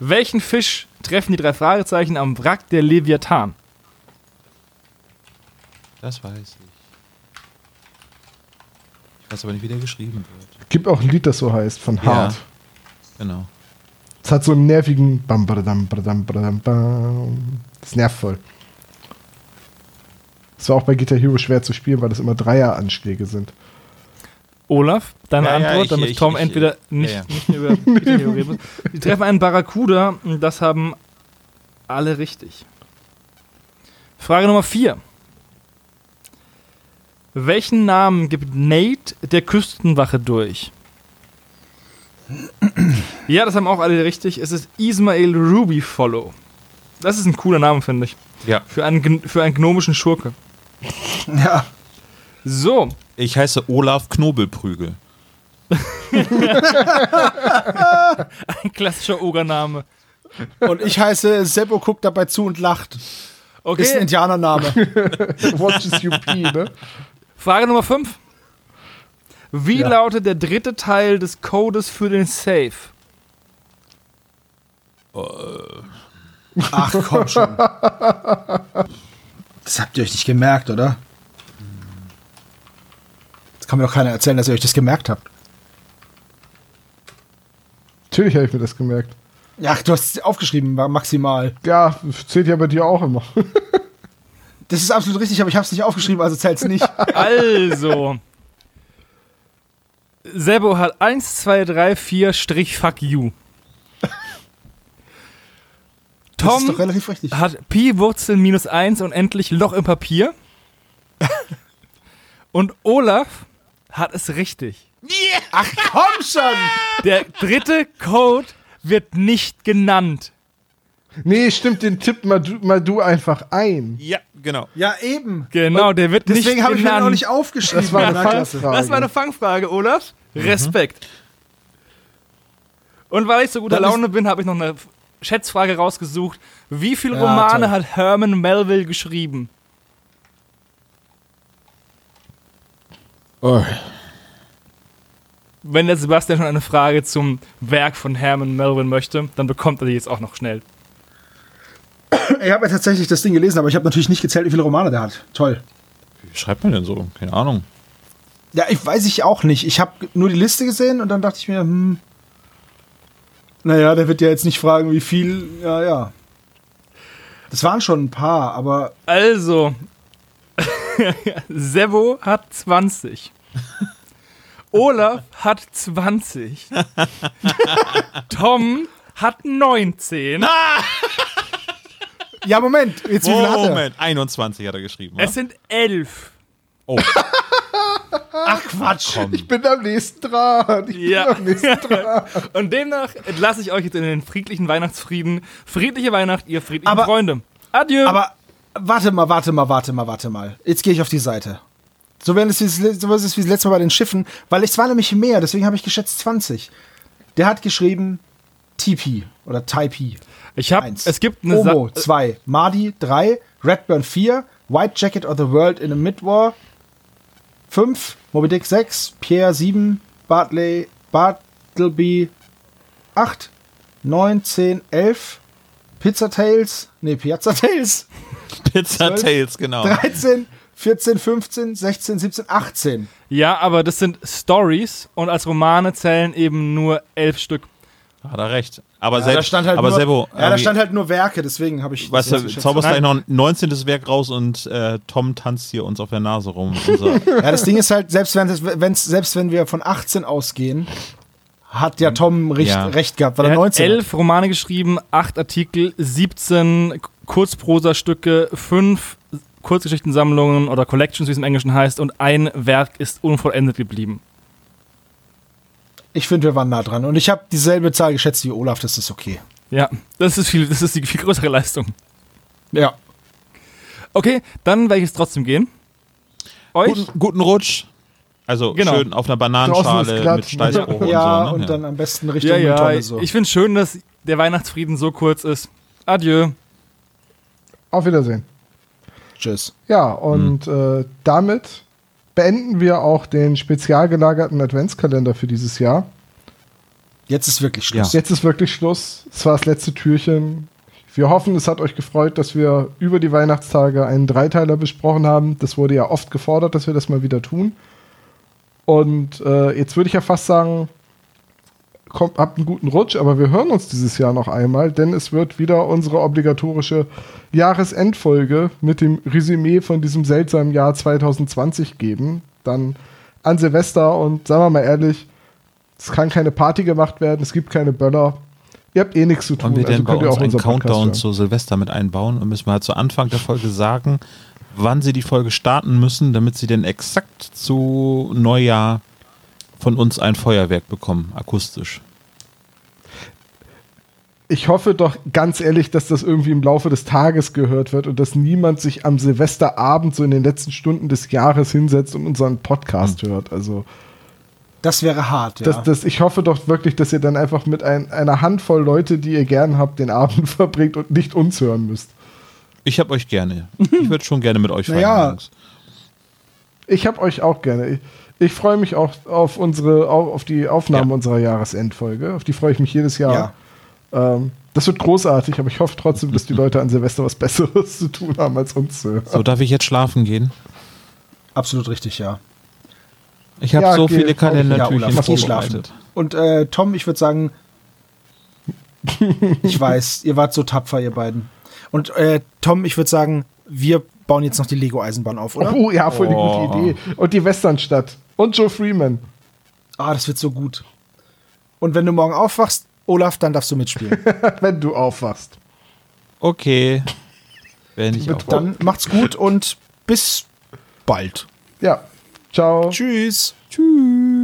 Welchen Fisch treffen die drei Fragezeichen am Wrack der Leviathan? Das weiß ich. Ich weiß aber nicht, wie der geschrieben wird. Gibt auch ein Lied, das so heißt, von Ja. Hart. Genau. Es hat so einen nervigen Bam, badadam, badadam, badadam, bam. Das nervt voll. Es war auch bei Guitar Hero schwer zu spielen, weil das immer Dreieranschläge sind. Olaf, deine Ja, ja, Antwort, ich- damit ich- Tom ich- entweder ja, nicht, ja. nicht mehr über [LAUGHS] Peter Hero reden muss. Die treffen einen Barracuda und das haben alle richtig. Frage Nummer 4. Welchen Namen gibt Nate der Küstenwache durch? Ja, das haben auch alle richtig. Es ist Ismail Ruby Follow. Das ist ein cooler Name, finde ich. Ja. Für einen, für einen gnomischen Schurke. Ja. So, Ich heiße Olaf Knobelprügel. [LAUGHS] ein klassischer Ogername. Und ich heiße Seppo guckt dabei zu und lacht. Okay. Ist ein Indianername. [LAUGHS] Watches you pee, ne? Frage Nummer 5. Wie Ja. lautet der dritte Teil des Codes für den Safe? Ach komm schon. [LAUGHS] Das habt ihr euch nicht gemerkt, oder? Jetzt kann mir doch keiner erzählen, dass ihr euch das gemerkt habt. Natürlich habe ich mir das gemerkt. Ja, du hast es aufgeschrieben, maximal. Ja, zählt ja bei dir auch immer. [LAUGHS] Das ist absolut richtig, aber ich habe es nicht aufgeschrieben, also zählt's nicht. [LAUGHS] Also. Sebo hat 1, 2, 3, 4 Strich fuck you. Tom hat Pi Wurzel minus 1 und endlich Loch im Papier. [LAUGHS] Und Olaf hat es richtig. Ach komm schon! Der dritte Code wird nicht genannt. Nee, stimmt, den tipp mal du, mal du einfach ein. Ja, genau. Ja, eben. Genau, der wird nicht Deswegen habe ich mir noch nicht aufgeschrieben. Das war eine. Fangfrage. Das war eine Fangfrage, Olaf. Respekt. Und weil ich so guter Laune bin, habe ich noch eine Schätzfrage rausgesucht. Wie viele Ja, Romane toll. hat Herman Melville geschrieben? Oh. Wenn der Sebastian schon eine Frage zum Werk von Herman Melville möchte, dann bekommt er die jetzt auch noch schnell. Ich habe ja tatsächlich das Ding gelesen, aber ich habe natürlich nicht gezählt, wie viele Romane der hat. Toll. Wie schreibt man denn so? Keine Ahnung. Ja, ich weiß ich auch nicht. Ich habe nur die Liste gesehen und dann dachte ich mir, hm. Naja, der wird ja jetzt nicht fragen, wie viel. Ja, ja. Das waren schon ein paar, aber Also, [LAUGHS] Sebo hat 20. Olaf hat 20. [LAUGHS] Tom hat 19. [LAUGHS] Ja, Moment. Jetzt wie viel hat er? Moment, 21 hat er geschrieben. Es wa? sind 11. Oh, [LAUGHS] Ach Quatsch. Ich bin am nächsten dran. Ich Ja. bin am nächsten [LAUGHS] dran. Und demnach entlasse ich euch jetzt in den friedlichen Weihnachtsfrieden. Friedliche Weihnacht, ihr friedlichen Aber- Freunde. Adieu. Aber warte mal, warte mal, warte mal, warte mal. Jetzt gehe ich auf die Seite. So wäre es wie, so ist es wie das letzte Mal bei den Schiffen, weil es war nämlich mehr, deswegen habe ich geschätzt 20. Der hat geschrieben TP oder Type. ich habe, es gibt eine Omo Sa 2, Mardi 3, Redburn 4, White Jacket of the World in a Midwar 5, Moby Dick 6, Pierre 7, Bartley, Bartleby 8, 9, 10, 11, Pizza Tales, nee, Piazza Tales. [LAUGHS] Pizza Zwölf, Tales, genau. 13, 14, 15, 16, 17, 18. Ja, aber das sind Stories und als Romane zählen eben nur elf Stück. Hat er recht. Aber, Ja, selbst, da stand halt aber nur, Sebo, ja, da stand halt nur Werke, deswegen habe ich weißt du, zauberst gleich noch ein 19. Werk raus und äh, Tom tanzt hier uns auf der Nase rum. [LAUGHS] Ja, das Ding ist halt, selbst wenn, wenn's, selbst wenn wir von 18 ausgehen, hat ja Tom recht, Ja. recht gehabt, weil Er er hat 19 hat. elf Romane geschrieben, acht Artikel, 17 Kurzprosastücke, fünf Kurzgeschichtensammlungen oder Collections, wie es im Englischen heißt, und ein Werk ist unvollendet geblieben. Ich finde, wir waren nah dran. Und ich habe dieselbe Zahl geschätzt wie Olaf, das ist okay. Ja, das ist viel, das ist die viel größere Leistung. Ja. Okay, dann werde ich jetzt trotzdem gehen. Euch? guten, guten Rutsch. Also Genau. schön auf einer Bananenschale mit Steißbruch und ja, so. Ne? und Ja. dann am besten Richtung Ja, ja, Mülltonne so. ich finde schön, dass der Weihnachtsfrieden so kurz ist. Adieu. Auf Wiedersehen. Tschüss. Ja, und äh, damit beenden wir auch den spezial gelagerten Adventskalender für dieses Jahr. Jetzt ist wirklich Schluss. Jetzt ist wirklich Schluss. Es war das letzte Türchen. Wir hoffen, es hat euch gefreut, dass wir über die Weihnachtstage einen Dreiteiler besprochen haben. Das wurde ja oft gefordert, dass wir das mal wieder tun. Und äh, jetzt würde ich ja fast sagen, kommt, habt einen guten Rutsch, aber wir hören uns dieses Jahr noch einmal, denn es wird wieder unsere obligatorische Jahresendfolge mit dem Resümee von diesem seltsamen Jahr 2020 geben. Dann an Silvester und sagen wir mal ehrlich, es kann keine Party gemacht werden, es gibt keine Böller. Ihr habt eh nichts zu tun. Wollen wir denn bei könnt ihr uns einen Countdown zu Silvester mit einbauen und müssen wir halt zu Anfang der Folge sagen, wann sie die Folge starten müssen, damit sie denn exakt zu Neujahr von uns ein Feuerwerk bekommen, akustisch. Ich hoffe doch ganz ehrlich, dass das irgendwie im Laufe des Tages gehört wird und dass niemand sich am Silvesterabend so in den letzten Stunden des Jahres hinsetzt und unseren Podcast hört. Also Das wäre hart, ja. das, das, ich hoffe doch wirklich, dass ihr dann einfach mit ein, einer Handvoll Leute, die ihr gern habt, den Abend [LAUGHS] verbringt und nicht uns hören müsst. Ich hab euch gerne. [LAUGHS] Ich würde schon gerne mit euch feiern. Naja. Jungs. Ich hab euch auch gerne. Ich, ich freue mich auch auf unsere, au- auf die Aufnahme Ja. unserer Jahresendfolge. Auf die freue ich mich jedes Jahr. ja. Ähm, das wird großartig, aber ich hoffe trotzdem, dass die Leute an Silvester was Besseres [LAUGHS] zu tun haben, als uns zu hören. So, darf ich jetzt schlafen gehen? Absolut richtig, ja. Ich habe Ja, so geh, viele komm. Ja, vorbereitet. schlafen. Und äh, Tom, ich würde sagen, [LAUGHS] ich weiß, ihr wart so tapfer, ihr beiden. Und äh, Tom, ich würde sagen, wir bauen jetzt noch die Lego-Eisenbahn auf, oder? Oh ja, voll die Oh. gute Idee. Und die Westernstadt. Und Joe Freeman. Ah, das wird so gut. Und wenn du morgen aufwachst, Olaf, dann darfst du mitspielen. [LAUGHS] Wenn du aufwachst. Okay. Wenn ich auch. Dann macht's gut und bis bald. Ja. Ciao. Tschüss. Tschüss.